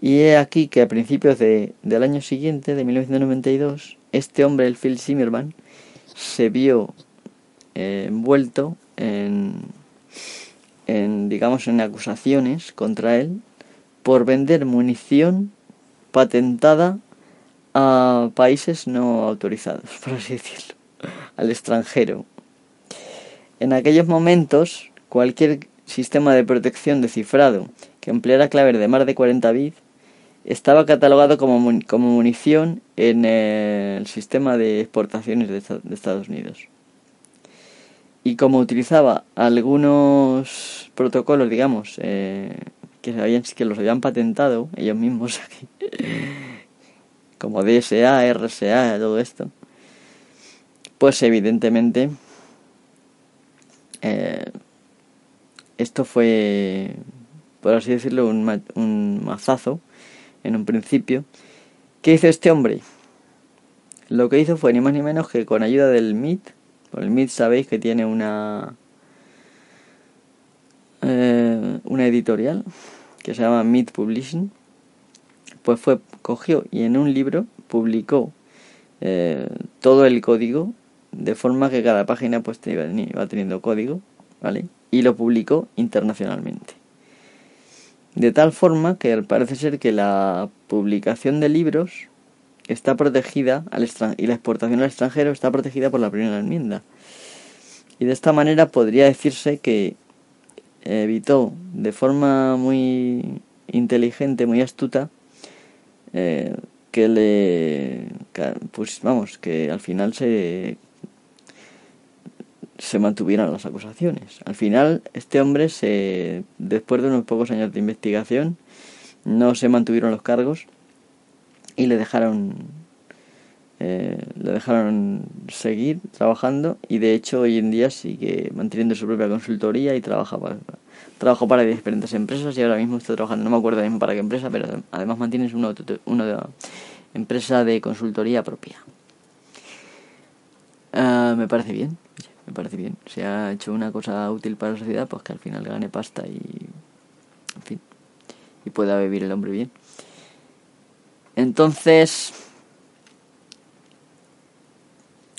Y he aquí que a principios de, del año siguiente, de 1992, este hombre, el Phil Zimmerman, se vio eh, envuelto en, en, digamos, en acusaciones contra él por vender munición patentada a países no autorizados, por así decirlo, al extranjero. En aquellos momentos, cualquier sistema de protección de cifrado que empleara claves de más de 40 bits estaba catalogado como, como munición en el sistema de exportaciones de, Estados Unidos. Y como utilizaba algunos protocolos, digamos, eh, que, habían, que los habían patentado ellos mismos aquí, como DSA, RSA, todo esto, pues evidentemente eh, esto fue, por así decirlo, un, un mazazo en un principio. ¿Qué hizo este hombre? Lo que hizo fue ni más ni menos que con ayuda del MIT, el MIT sabéis que tiene una eh, una editorial que se llama Meet Publishing, pues fue, cogió y en un libro publicó eh, todo el código de forma que cada página pues iba teniendo código, ¿vale? Y lo publicó internacionalmente. De tal forma que parece ser que la publicación de libros está protegida al y la exportación al extranjero está protegida por la primera enmienda. Y de esta manera podría decirse que evitó de forma muy inteligente, muy astuta, eh, que le pues vamos que al final se se mantuvieran las acusaciones al final este hombre se después de unos pocos años de investigación no se mantuvieron los cargos y le dejaron eh, le dejaron seguir trabajando y de hecho hoy en día sigue manteniendo su propia consultoría y trabaja para, trabajo para diferentes empresas y ahora mismo está trabajando, no me acuerdo mismo para qué empresa, pero además mantiene una, una empresa de consultoría propia. Ah, me parece bien, me parece bien. Se ha hecho una cosa útil para la sociedad, pues que al final gane pasta y, en fin, y pueda vivir el hombre bien. Entonces,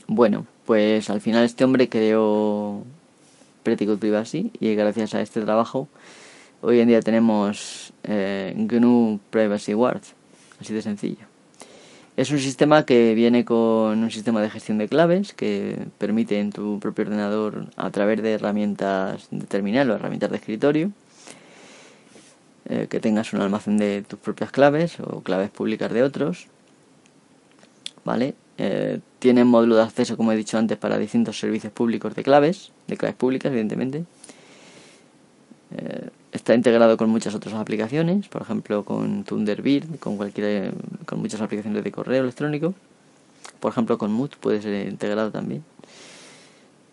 bueno, pues al final este hombre creó Pretty Good Privacy y gracias a este trabajo hoy en día tenemos eh, GNU Privacy Guard, así de sencillo. Es un sistema que viene con un sistema de gestión de claves que permite en tu propio ordenador a través de herramientas de terminal o herramientas de escritorio eh, que tengas un almacén de tus propias claves o claves públicas de otros. ¿Vale? Eh, tienen módulo de acceso, como he dicho antes, para distintos servicios públicos de claves, de claves públicas, evidentemente. Eh, está integrado con muchas otras aplicaciones, por ejemplo con Thunderbird, con cualquier, con muchas aplicaciones de correo electrónico. Por ejemplo con Mood puede ser integrado también.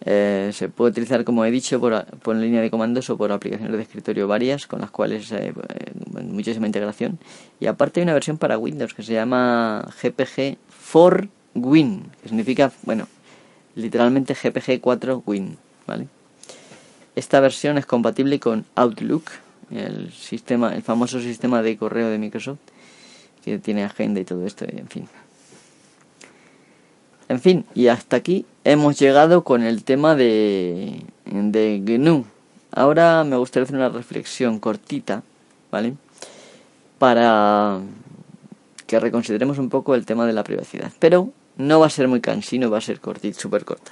Eh, se puede utilizar, como he dicho, por, por, línea de comandos o por aplicaciones de escritorio varias, con las cuales eh, muchísima integración. Y aparte hay una versión para Windows que se llama GPG for Win, que significa, bueno, literalmente GPG 4 Win, ¿vale? Esta versión es compatible con Outlook, el sistema, el famoso sistema de correo de Microsoft, que tiene agenda y todo esto, en fin. En fin, y hasta aquí hemos llegado con el tema de, de GNU. Ahora me gustaría hacer una reflexión cortita, ¿vale? Para que reconsideremos un poco el tema de la privacidad. Pero no va a ser muy cansino, va a ser cortito, súper corta.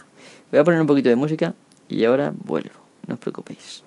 Voy a poner un poquito de música y ahora vuelvo, no os preocupéis.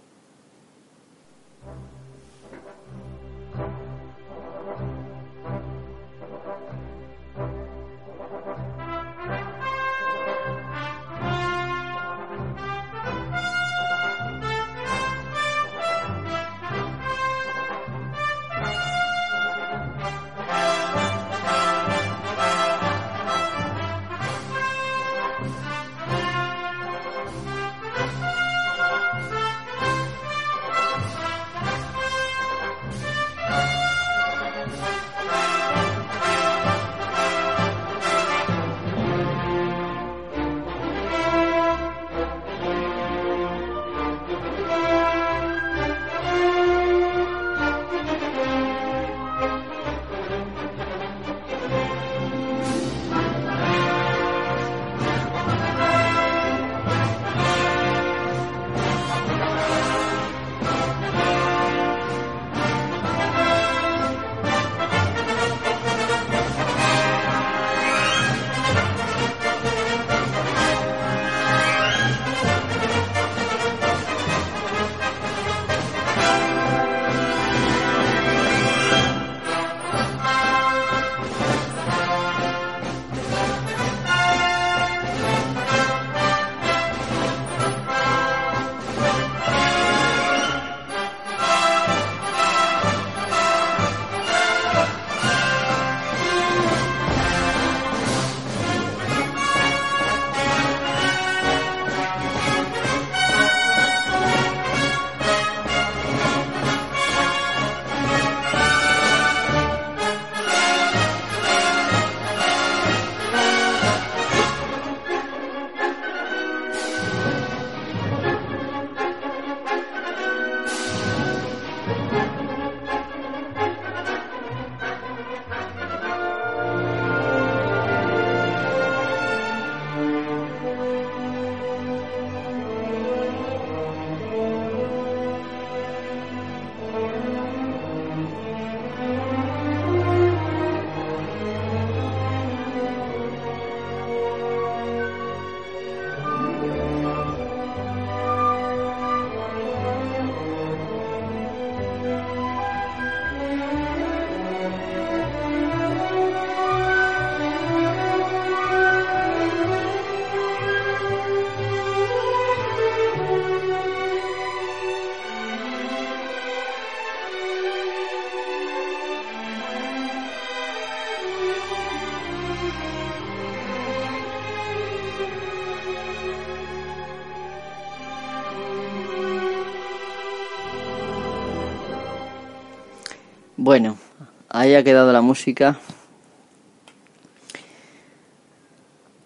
Ahí ha quedado la música.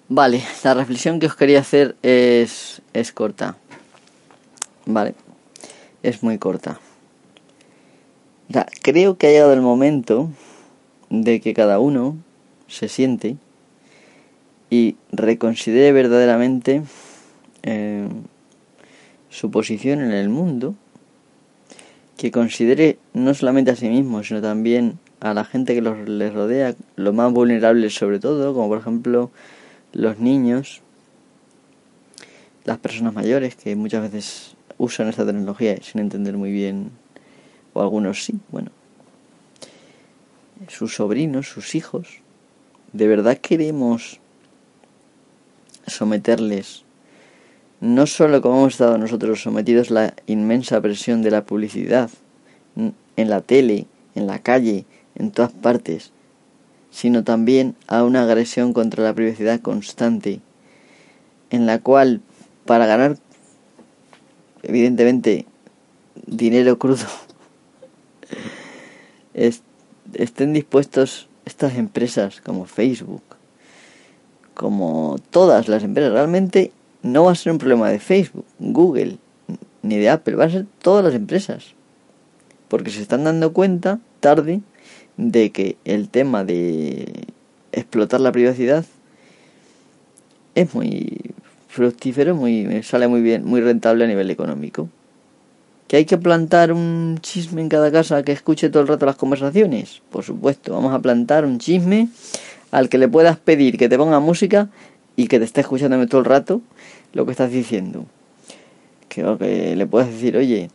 Vale, la reflexión que os quería hacer es, es corta. Vale, es muy corta. creo que ha llegado el momento de que cada uno se siente y reconsidere verdaderamente eh, su posición en el mundo, que considere no solamente a sí mismo, sino también a la gente que los, les rodea, lo más vulnerable sobre todo, como por ejemplo los niños, las personas mayores que muchas veces usan esta tecnología sin entender muy bien, o algunos sí, bueno, sus sobrinos, sus hijos, ¿de verdad queremos someterles, no solo como hemos estado nosotros sometidos a la inmensa presión de la publicidad, en la tele, en la calle, en todas partes, sino también a una agresión contra la privacidad constante, en la cual para ganar evidentemente dinero crudo estén dispuestos estas empresas como Facebook, como todas las empresas, realmente no va a ser un problema de Facebook, Google, ni de Apple, va a ser todas las empresas. Porque se están dando cuenta tarde de que el tema de explotar la privacidad es muy fructífero, muy sale muy bien, muy rentable a nivel económico. ¿Que hay que plantar un chisme en cada casa que escuche todo el rato las conversaciones? Por supuesto, vamos a plantar un chisme al que le puedas pedir que te ponga música y que te esté escuchando todo el rato lo que estás diciendo. Que, le puedas decir, oye,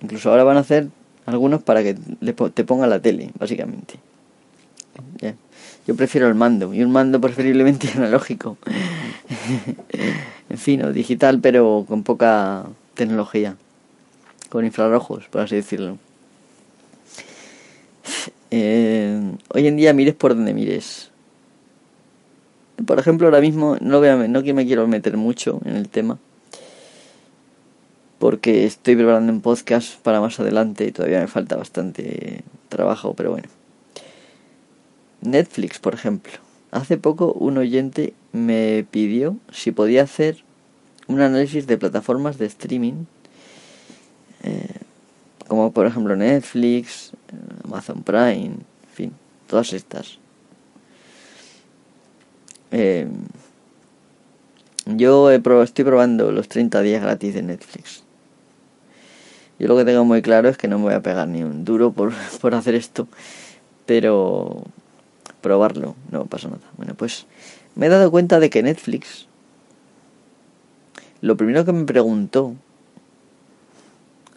incluso ahora van a hacer algunos para que te ponga la tele, básicamente. Yo prefiero el mando, y un mando preferiblemente analógico. en fin, o digital, pero con poca tecnología. Con infrarrojos, por así decirlo. Eh, hoy en día mires por donde mires por ejemplo, ahora mismo no, voy no que me quiero meter mucho en el tema, porque estoy preparando un podcast para más adelante y todavía me falta bastante trabajo, pero bueno. Netflix, por ejemplo. Hace poco un oyente me pidió si podía hacer un análisis de plataformas de streaming, eh, como por ejemplo Netflix, Amazon Prime, en fin, todas estas. Eh, yo estoy probando los 30 días gratis de Netflix. Yo lo que tengo muy claro es que no me voy a pegar ni un duro por, por hacer esto, pero probarlo, no pasa nada. Bueno, pues me he dado cuenta de que Netflix, lo primero que me preguntó,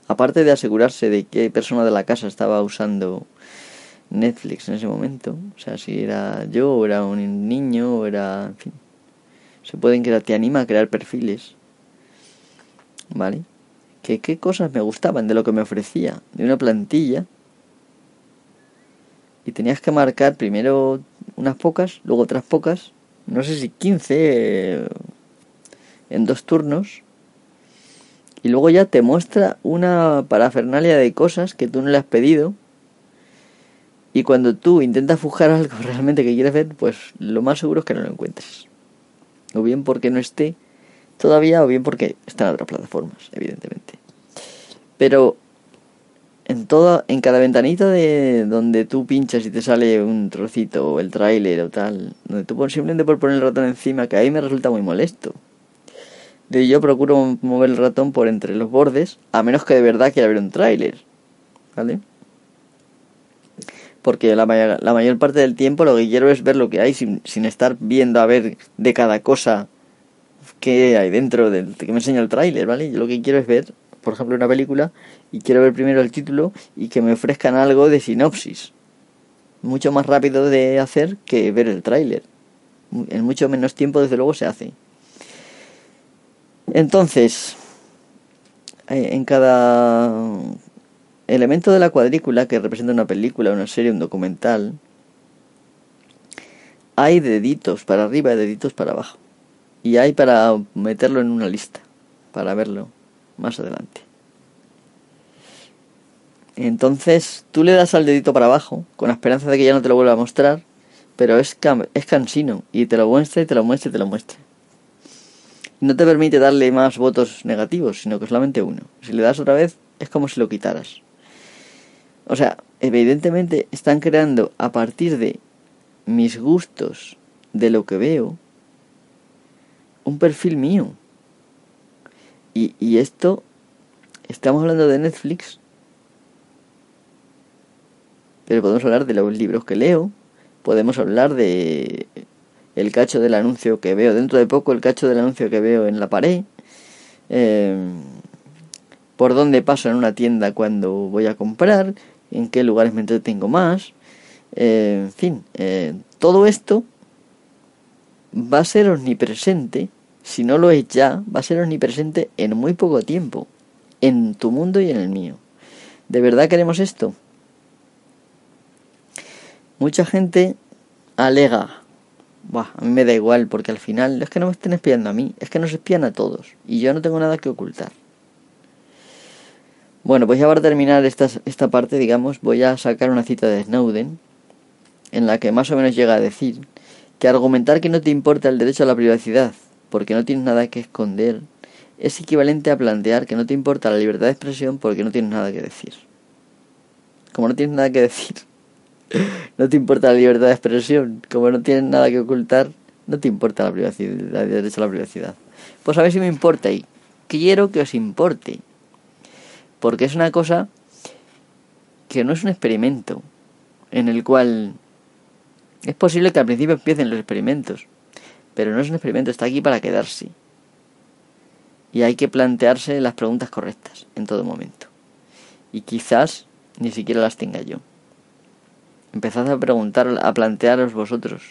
aparte de asegurarse de qué persona de la casa estaba usando Netflix en ese momento. O sea, si era yo, o era un niño, o era. En fin. Se pueden crear, te anima a crear perfiles. ¿Vale? Que qué cosas me gustaban de lo que me ofrecía. De una plantilla. Y tenías que marcar primero unas pocas, luego otras pocas. No sé si 15 eh, en dos turnos. Y luego ya te muestra una parafernalia de cosas que tú no le has pedido y cuando tú intentas buscar algo realmente que quieres ver, pues lo más seguro es que no lo encuentres. O bien porque no esté todavía, o bien porque está en otras plataformas, evidentemente. Pero en toda, en cada ventanita de donde tú pinchas y te sale un trocito o el tráiler o tal, donde tú simplemente por poner el ratón encima, que a mí me resulta muy molesto. De yo procuro mover el ratón por entre los bordes, a menos que de verdad quiera ver un tráiler. ¿Vale? porque la, la mayor parte del tiempo lo que quiero es ver lo que hay sin, sin estar viendo a ver de cada cosa que hay dentro del que me enseña el tráiler, ¿vale? Yo lo que quiero es ver, por ejemplo, una película y quiero ver primero el título y que me ofrezcan algo de sinopsis. Mucho más rápido de hacer que ver el tráiler. En mucho menos tiempo, desde luego, se hace. Entonces, eh, en cada elemento de la cuadrícula que representa una película, una serie, un documental, hay deditos para arriba y deditos para abajo. Y hay para meterlo en una lista, para verlo más adelante. Entonces tú le das al dedito para abajo, con la esperanza de que ya no te lo vuelva a mostrar, pero es, es cansino, y te lo muestra y te lo muestra y te lo muestra. No te permite darle más votos negativos, sino que solamente uno. Si le das otra vez, es como si lo quitaras. O sea, evidentemente están creando a partir de mis gustos, de lo que veo, un perfil mío. Y, y esto, estamos hablando de Netflix, pero podemos hablar de los libros que leo, podemos hablar de el cacho del anuncio que veo, dentro de poco el cacho del anuncio que veo en la pared, em, por dónde paso en una tienda cuando voy a comprar, en qué lugares me entretengo más, eh, en fin, eh, todo esto va a ser omnipresente, si no lo es ya, va a ser omnipresente en muy poco tiempo, en tu mundo y en el mío. ¿De verdad queremos esto? Mucha gente alega, Buah, a mí me da igual, porque al final es que no me estén espiando a mí, es que nos espían a todos, y yo no tengo nada que ocultar. Bueno, pues ya para terminar esta, esta parte, digamos, voy a sacar una cita de Snowden, en la que más o menos llega a decir que argumentar que no te importa el derecho a la privacidad, porque no tienes nada que esconder, es equivalente a plantear que no te importa la libertad de expresión porque no tienes nada que decir. Como no tienes nada que decir, no te importa la libertad de expresión, como no tienes nada que ocultar, no te importa la privacidad, el derecho a la privacidad. Pues a ver si me importa y quiero que os importe, porque es una cosa que no es un experimento en el cual es posible que al principio empiecen los experimentos, pero no es un experimento, está aquí para quedarse. Y hay que plantearse las preguntas correctas en todo momento. Y quizás ni siquiera las tenga yo. Empezad a preguntar, a plantearos vosotros.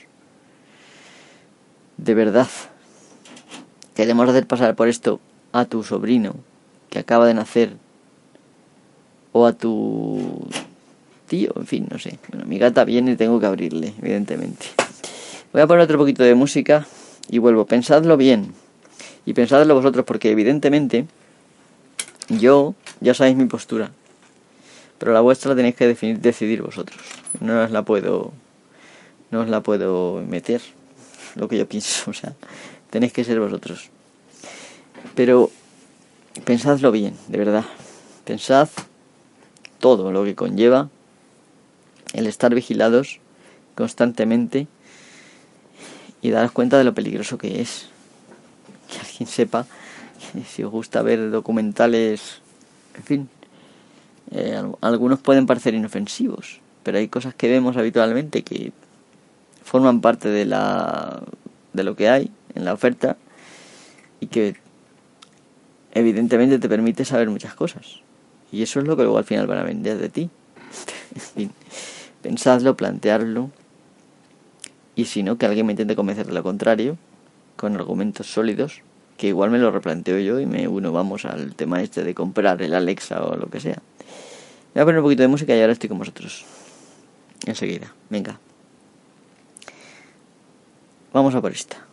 De verdad, queremos hacer pasar por esto a tu sobrino que acaba de nacer o a tu en fin, no sé. Bueno, mi gata viene y tengo que abrirle, evidentemente. Voy a poner otro poquito de música y vuelvo. Pensadlo bien y pensadlo vosotros porque evidentemente yo ya sabéis mi postura, pero la vuestra la tenéis que definir, decidir vosotros no os la puedo no os la puedo meter lo que yo pienso o sea tenéis que ser vosotros pero pensadlo bien de verdad pensad todo lo que conlleva el estar vigilados constantemente y daros cuenta de lo peligroso que es. Que alguien sepa si os gusta ver documentales en fin eh, algunos pueden parecer inofensivos pero hay cosas que vemos habitualmente que forman parte de la de lo que hay en la oferta y que evidentemente te permite saber muchas cosas. Y eso es lo que luego al final van a vender de ti. En fin, pensadlo, plantearlo y si no que alguien me intente convencer de lo contrario con argumentos sólidos que igual me lo replanteo yo y me uno vamos al tema este de comprar el Alexa o lo que sea voy a poner un poquito de música y ahora estoy con vosotros enseguida. Venga. Vamos a por esta.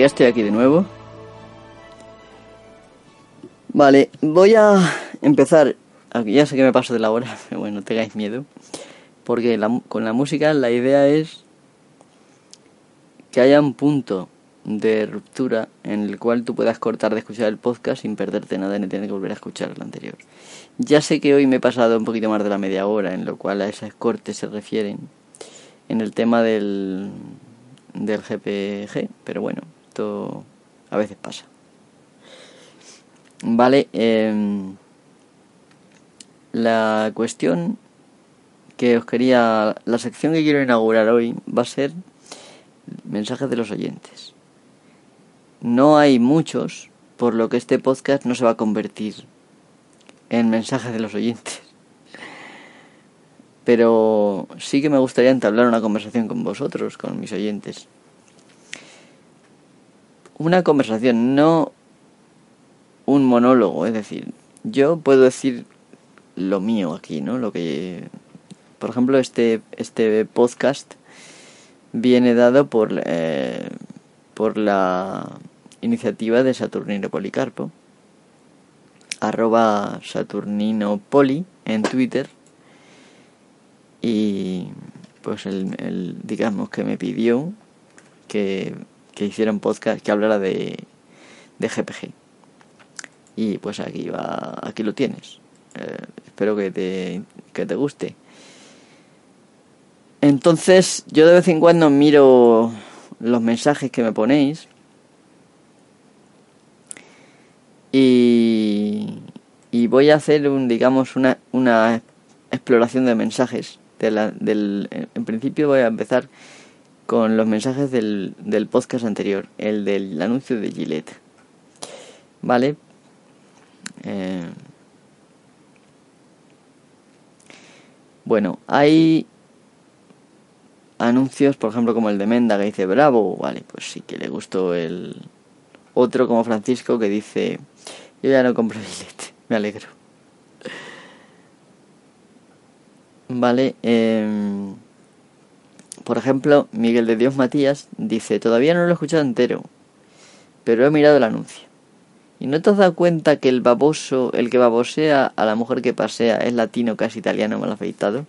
Ya estoy aquí de nuevo. Vale, voy a empezar. Aquí ya sé que me paso de la hora, pero bueno, no tengáis miedo. Porque con la música la idea es que haya un punto de ruptura en el cual tú puedas cortar de escuchar el podcast sin perderte nada ni tener que volver a escuchar el anterior. Ya sé que hoy me he pasado un poquito más de la media hora, en lo cual a esos cortes se refieren en el tema del, del GPG, pero bueno, esto a veces pasa. Vale, em, la cuestión que os quería, la sección que quiero inaugurar hoy va a ser mensajes de los oyentes. No hay muchos, por lo que este podcast no se va a convertir en mensajes de los oyentes. Pero sí que me gustaría entablar una conversación con vosotros, con mis oyentes. Una conversación, no un monólogo, es decir, yo puedo decir lo mío aquí, ¿no? Lo que, por ejemplo, este este podcast viene dado por eh, por la iniciativa de Saturnino Policarpo, arroba Saturnino Poli en Twitter y pues el, digamos que me pidió que, que hiciera un podcast que hablara de, de GPG y pues aquí va aquí lo tienes. Eh, espero que te, que te guste. Entonces yo de vez en cuando miro los mensajes que me ponéis. Y, y voy a hacer un digamos una, una exploración de mensajes. De la, del, en principio voy a empezar con los mensajes del, del podcast anterior el del anuncio de Gillette. Vale eh, bueno, hay anuncios, por ejemplo, como el de Menda que dice bravo, vale, pues sí que le gustó el otro como Francisco que dice yo ya no compro billete, me alegro. Vale, em, por ejemplo, Miguel de Dios Matías dice todavía no lo he escuchado entero, pero he mirado el anuncio. ¿Y no te has dado cuenta que el baboso, el que babosea a la mujer que pasea, es latino, casi italiano, mal afeitado?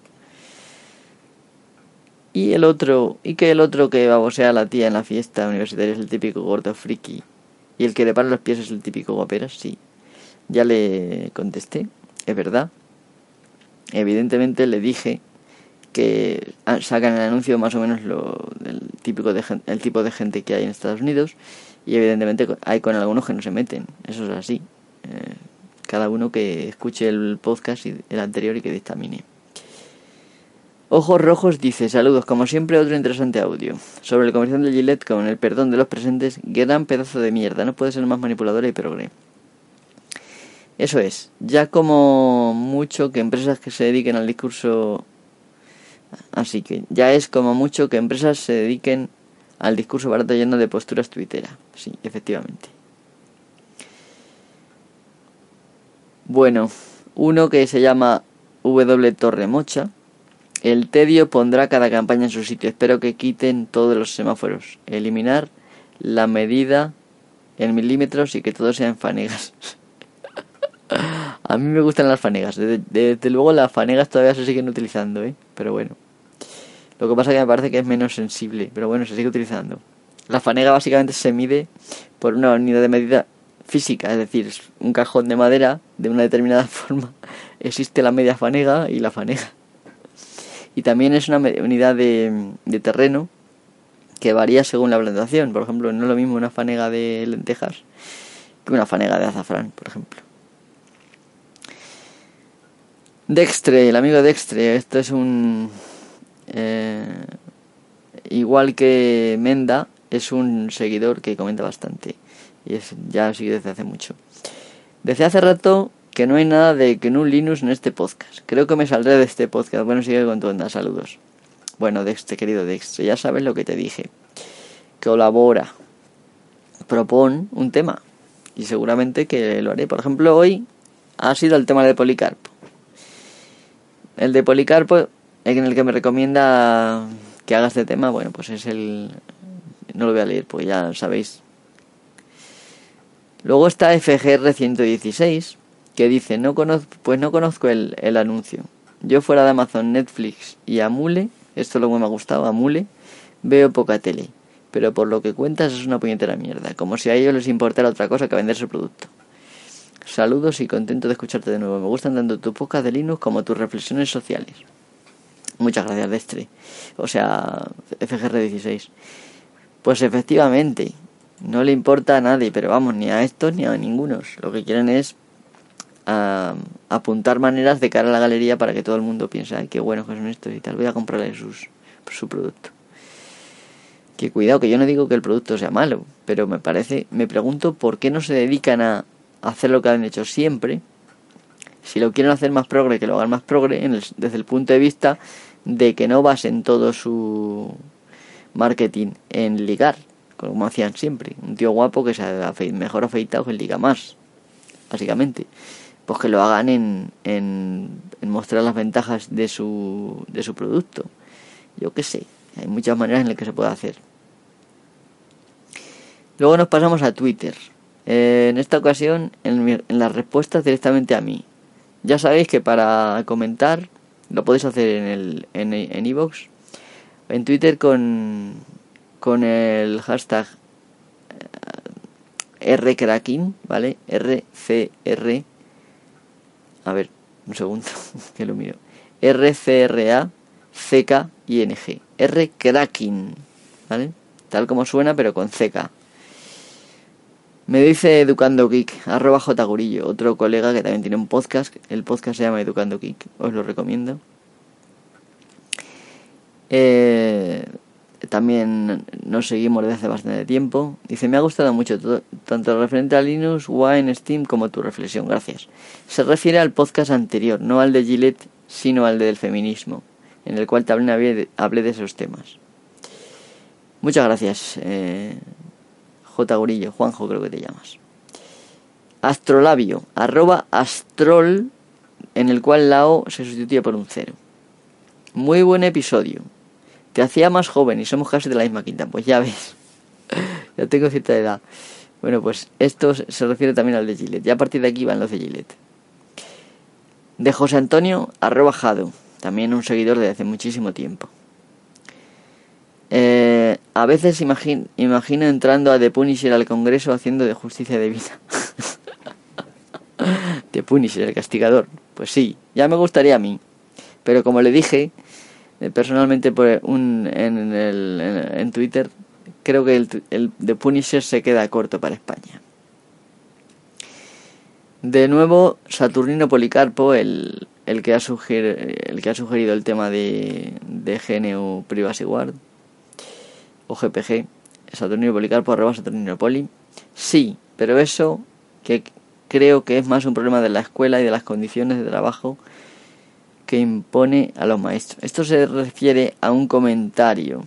Y el otro, y que el otro que babosea a la tía en la fiesta universitaria es el típico gordo friki. Y el que le para los pies es el típico guaperas, sí. Ya le contesté, es verdad. Evidentemente le dije que sacan el anuncio más o menos lo del típico de, el tipo de gente que hay en Estados Unidos y evidentemente hay con algunos que no se meten, eso es así. Eh, cada uno que escuche el podcast y el anterior y que dictamine. Ojos Rojos dice, saludos, como siempre otro interesante audio. Sobre el comercial de Gillette, con el perdón de los presentes, gran pedazo de mierda, no puede ser más manipuladora y progre. Eso es, ya como mucho que empresas que se dediquen al discurso... Así que ya es como mucho que empresas se dediquen al discurso barato lleno de posturas tuiteras. Sí, efectivamente. Bueno, uno que se llama W Torremocha. El tedio pondrá cada campaña en su sitio. Espero que quiten todos los semáforos. Eliminar la medida en milímetros y que todo sea en fanegas. A mí me gustan las fanegas. Desde, desde, luego las fanegas todavía se siguen utilizando, ¿eh? Pero bueno. Lo que pasa que me parece que es menos sensible, pero bueno, se sigue utilizando. La fanega básicamente se mide por una unidad de medida física, es decir, un cajón de madera de una determinada forma. Existe la media fanega y la fanega. Y también es una unidad de, de terreno que varía según la plantación. Por ejemplo, no es lo mismo una fanega de lentejas que una fanega de azafrán, por ejemplo. Dextre, el amigo Dextre, esto es un eh, igual que Menda, es un seguidor que comenta bastante. Y es, ya sigue desde hace mucho. Desde hace rato que no hay nada de que no Linux en este podcast. Creo que me saldré de este podcast. Bueno, sigue con tu onda. Saludos. Bueno, este querido Dexter, ya sabes lo que te dije. Colabora. Propon un tema. Y seguramente que lo haré. Por ejemplo, hoy ha sido el tema de Policarpo. El de Policarpo en el que me recomienda que haga este tema, bueno, pues es el no lo voy a leer porque ya sabéis. Luego está FGR 116 que dice, no conozco, pues no conozco el, el anuncio. Yo fuera de Amazon, Netflix y Amule, esto es lo que me ha gustado, Amule, veo poca tele. Pero por lo que cuentas es una puñetera mierda, como si a ellos les importara otra cosa que vender su producto. Saludos y contento de escucharte de nuevo. Me gustan tanto tus podcast de Linux como tus reflexiones sociales. Muchas gracias, Destre. O sea, FGR16. Pues efectivamente, no le importa a nadie, pero vamos, ni a estos ni a ninguno. Lo que quieren es a apuntar maneras de cara a la galería para que todo el mundo piense, ay, qué buenos que son estos y tal, voy a comprarle sus, su producto. Que cuidado, que yo no digo que el producto sea malo, pero me parece, me pregunto por qué no se dedican a hacer lo que han hecho siempre. Si lo quieren hacer más progre, que lo hagan más progre, desde el punto de vista de que no basen todo su marketing en ligar, como hacían siempre. Un tío guapo que se ha mejor afeitado que liga más, básicamente pues que lo hagan en, en, mostrar las ventajas de su, de su producto. Yo qué sé, hay muchas maneras en las que se puede hacer. Luego nos pasamos a Twitter. Eh, en esta ocasión, en, las respuestas directamente a mí. Ya sabéis que para comentar lo podéis hacer en el en en, en Twitter con con el hashtag eh, rcracking, ¿vale? RCR a ver, un segundo, que lo miro. R-C-R-A-C-K-I-N-G. R-Cracking. ¿Vale? Tal como suena, pero con CK. Me dice Educando Geek, arroba Gurillo, otro colega que también tiene un podcast. El podcast se llama Educando Geek, os lo recomiendo. Eh, también nos seguimos desde hace bastante tiempo. Dice, me ha gustado mucho todo, tanto referente a Linux, Wine, Steam como tu reflexión, gracias. Se refiere al podcast anterior, no al de Gillette, sino al del feminismo, en el cual también hablé de esos temas. Muchas gracias, eh, J. Juanjo creo que te llamas. Astrolabio, arroba astrol, en el cual la O se sustituye por un cero. Muy buen episodio te hacía más joven y somos casi de la misma quinta. Pues ya ves, ya tengo cierta edad. Bueno, pues esto se refiere también al de Gillette. Ya a partir de aquí van los de Gillette. De José Antonio Arrobajado, también un seguidor de hace muchísimo tiempo. Eh, a veces imagino, entrando a The Punisher al Congreso haciendo de justicia divina. The Punisher, el castigador. Pues sí, ya me gustaría a mí. Pero como le dije, eh, personalmente por un, en, el, en, Twitter creo que el, el de Punisher se queda corto para España. De nuevo, Saturnino Policarpo, el, el, que, ha el que ha sugerido el tema de, de GNU Privacy Guard, o GPG, Saturnino Policarpo, arroba Saturnino Poli. Sí, pero eso que creo que es más un problema de la escuela y de las condiciones de trabajo que impone a los maestros. Esto se refiere a un comentario.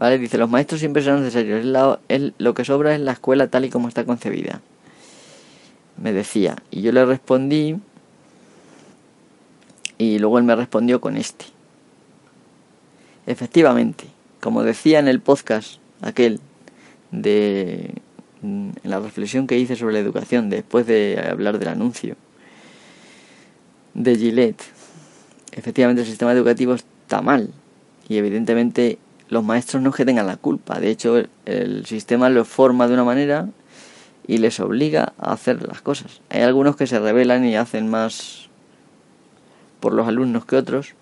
¿Vale? Dice, los maestros siempre son necesarios. Es, lo que sobra es la escuela tal y como está concebida. Me decía. Y yo le respondí. Y luego él me respondió con este. Efectivamente, como decía en el podcast aquel de en la reflexión que hice sobre la educación después de hablar del anuncio de Gillette. Efectivamente el sistema educativo está mal y evidentemente los maestros no que tengan la culpa. De hecho el, sistema los forma de una manera y les obliga a hacer las cosas. Hay algunos que se rebelan y hacen más por los alumnos que otros.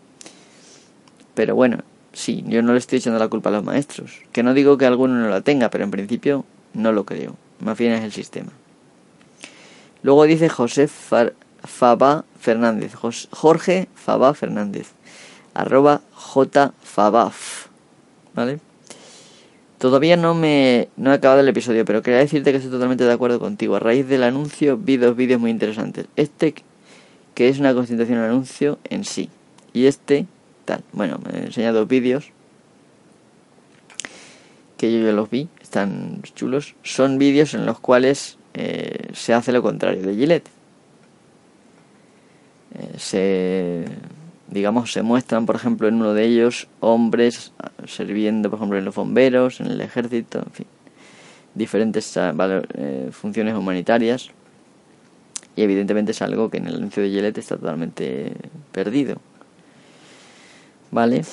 Pero bueno, sí, yo no le estoy echando la culpa a los maestros. Que no digo que alguno no la tenga, pero en principio no lo creo. Más bien es el sistema. Luego dice José Faba Fernández. Jorge Faba Fernández. Arroba jfabaf. ¿Vale? Todavía no me no he acabado el episodio, pero quería decirte que estoy totalmente de acuerdo contigo. A raíz del anuncio vi dos vídeos muy interesantes. Este que es una concentración del anuncio en sí. Y este tal. Bueno, me he enseñado dos vídeos que yo ya los vi, están chulos. Son vídeos en los cuales eh, se hace lo contrario de Gillette. Eh, se digamos, se muestran, por ejemplo, en uno de ellos hombres sirviendo, por ejemplo, en los bomberos, en el ejército, en fin, diferentes eh, funciones humanitarias. Y evidentemente es algo que en el anuncio de Gillette está totalmente perdido. ¿Vale?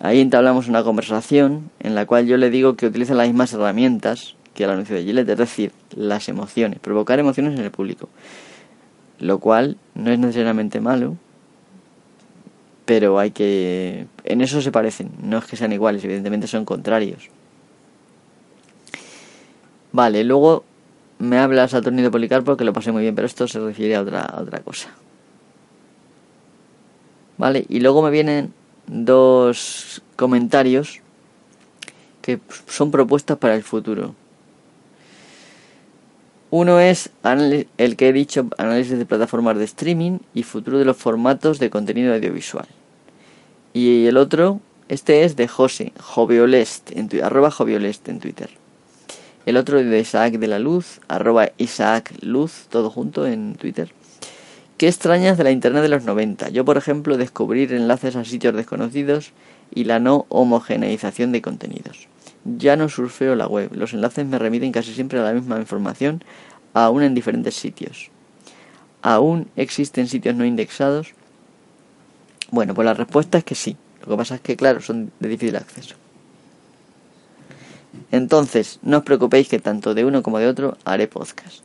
Ahí entablamos una conversación en la cual yo le digo que utiliza las mismas herramientas que el anuncio de Gillette, es decir, las emociones, provocar emociones en el público. Lo cual no es necesariamente malo, pero hay que... En eso se parecen, no es que sean iguales, evidentemente son contrarios. Vale, luego me habla Saturnino Policarpo que lo pasé muy bien, pero esto se refiere a otra, a otra cosa. Vale, y luego me vienen dos comentarios que son propuestas para el futuro. Uno es el que he dicho, análisis de plataformas de streaming y futuro de los formatos de contenido audiovisual. Y el otro, este es de José, Joviolest, en arroba Joviolest en Twitter. El otro de Isaac de la Luz, arroba Isaac Luz, todo junto en Twitter. ¿Qué extrañas de la Internet de los 90? Yo, por ejemplo, descubrir enlaces a sitios desconocidos y la no homogeneización de contenidos. Ya no surfeo la web, los enlaces me remiten casi siempre a la misma información, aún en diferentes sitios. ¿Aún existen sitios no indexados? Bueno, pues la respuesta es que sí. Lo que pasa es que, claro, son de difícil acceso. Entonces, no os preocupéis que tanto de uno como de otro haré podcast.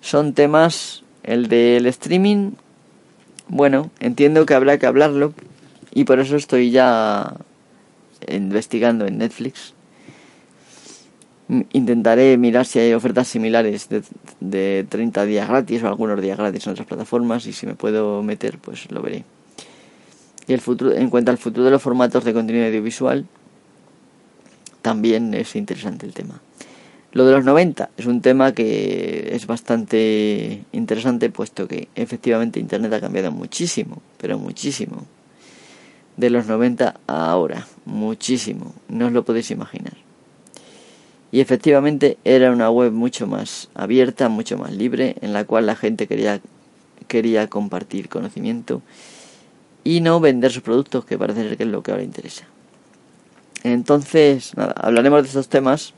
Son temas el del streaming, bueno, entiendo que habrá que hablarlo y por eso estoy ya investigando en Netflix. Intentaré mirar si hay ofertas similares de, de 30 días gratis o algunos días gratis en otras plataformas y si me puedo meter pues lo veré. Y el futuro, en cuanto al futuro de los formatos de contenido audiovisual, también es interesante el tema. Lo de los 90 es un tema que es bastante interesante puesto que efectivamente Internet ha cambiado muchísimo, pero muchísimo. De los 90 a ahora, muchísimo, no os lo podéis imaginar. Y efectivamente era una web mucho más abierta, mucho más libre, en la cual la gente quería, quería compartir conocimiento y no vender sus productos, que parece ser que es lo que ahora interesa. Entonces, nada, hablaremos de estos temas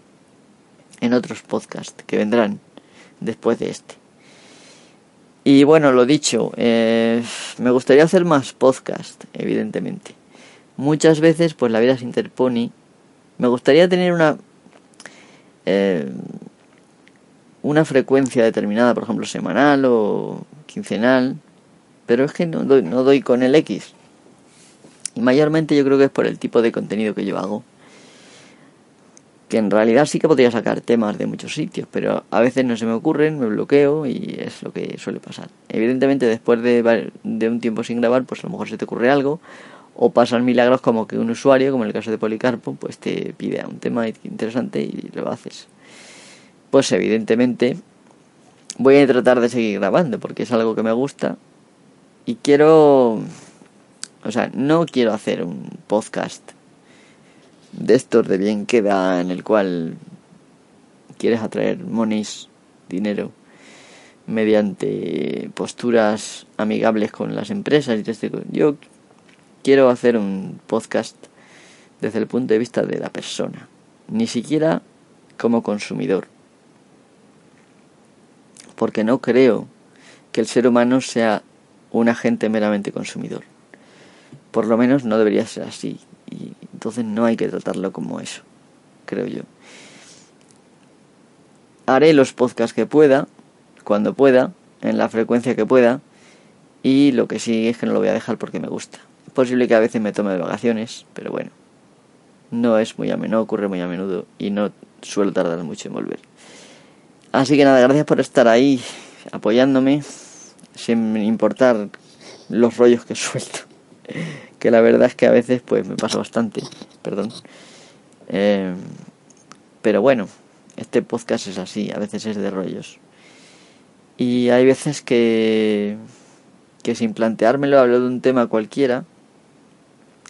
en otros podcasts que vendrán después de este. Y bueno, lo dicho, eh, me gustaría hacer más podcast, evidentemente. Muchas veces, pues la vida se interpone. Me gustaría tener una eh, una frecuencia determinada, por ejemplo, semanal o quincenal, pero es que no doy, no doy con el X. Y mayormente yo creo que es por el tipo de contenido que yo hago que en realidad sí que podría sacar temas de muchos sitios, pero a veces no se me ocurren, me bloqueo y es lo que suele pasar. Evidentemente después de, de un tiempo sin grabar, pues a lo mejor se te ocurre algo, o pasan milagros como que un usuario, como en el caso de Policarpo, pues te pide un tema interesante y lo haces. Pues evidentemente voy a tratar de seguir grabando porque es algo que me gusta y quiero, o sea, no quiero hacer un podcast de estos de bien queda en el cual quieres atraer monies, dinero, mediante posturas amigables con las empresas y este Yo quiero hacer un podcast desde el punto de vista de la persona, ni siquiera como consumidor. Porque no creo que el ser humano sea un agente meramente consumidor. Por lo menos no debería ser así. Y entonces no hay que tratarlo como eso, creo yo. Haré los podcasts que pueda, cuando pueda, en la frecuencia que pueda, y lo que sí es que no lo voy a dejar porque me gusta. Es posible que a veces me tome de vacaciones, pero bueno, no es muy a menudo, ocurre muy a menudo y no suelo tardar mucho en volver. Así que nada, gracias por estar ahí apoyándome, sin importar los rollos que suelto que la verdad es que a veces pues me pasa bastante, perdón. Eh, pero bueno, este podcast es así, a veces es de rollos. Y hay veces que, que sin planteármelo hablo de un tema cualquiera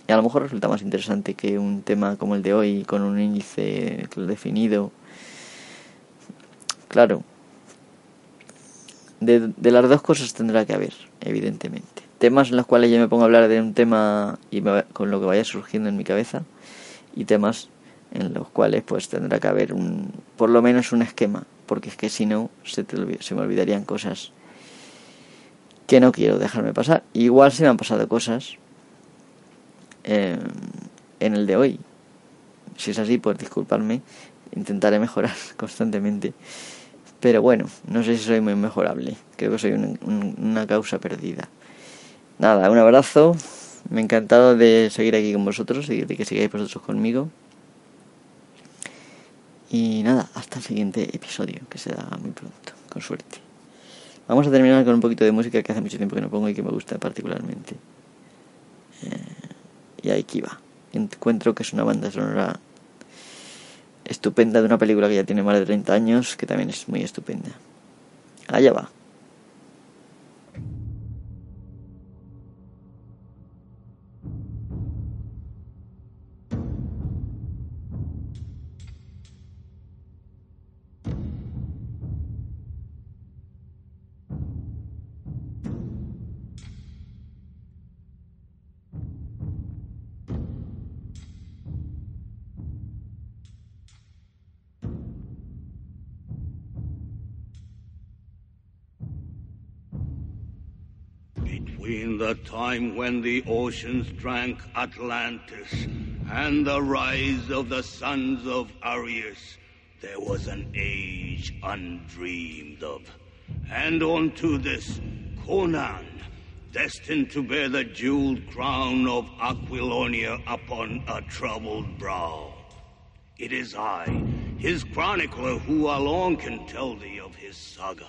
y a lo mejor resulta más interesante que un tema como el de hoy con un índice definido. Claro, de, de las dos cosas tendrá que haber, evidentemente temas en los cuales yo me pongo a hablar de un tema y con lo que vaya surgiendo en mi cabeza y temas en los cuales pues tendrá que haber un por lo menos un esquema porque es que si no se, se me olvidarían cosas que no quiero dejarme pasar. Igual se me han pasado cosas eh, en el de hoy. Si es así pues disculparme intentaré mejorar constantemente. Pero bueno no sé si soy muy mejorable. Creo que soy una causa perdida nada un abrazo me ha encantado de seguir aquí con vosotros y de que sigáis vosotros conmigo y nada, hasta el siguiente episodio, que se da muy pronto, con suerte. Vamos a terminar con un poquito de música que hace mucho tiempo que no pongo y que me gusta particularmente. Eh, y aquí va. Encuentro que es una banda sonora estupenda de una película que ya tiene más de 30 años, que también es muy estupenda. Allá va. Time when the oceans drank Atlantis and the rise of the sons of Arius, there was an age undreamed of. And unto this, Conan, destined to bear the jeweled crown of Aquilonia upon a troubled brow. It is I, his chronicler, who alone can tell thee of his saga.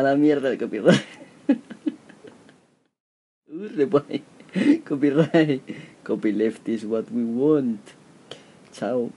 A la mierda el copyright. Uh, Urre, boy. Copyright. Copyleft is what we want. Ciao.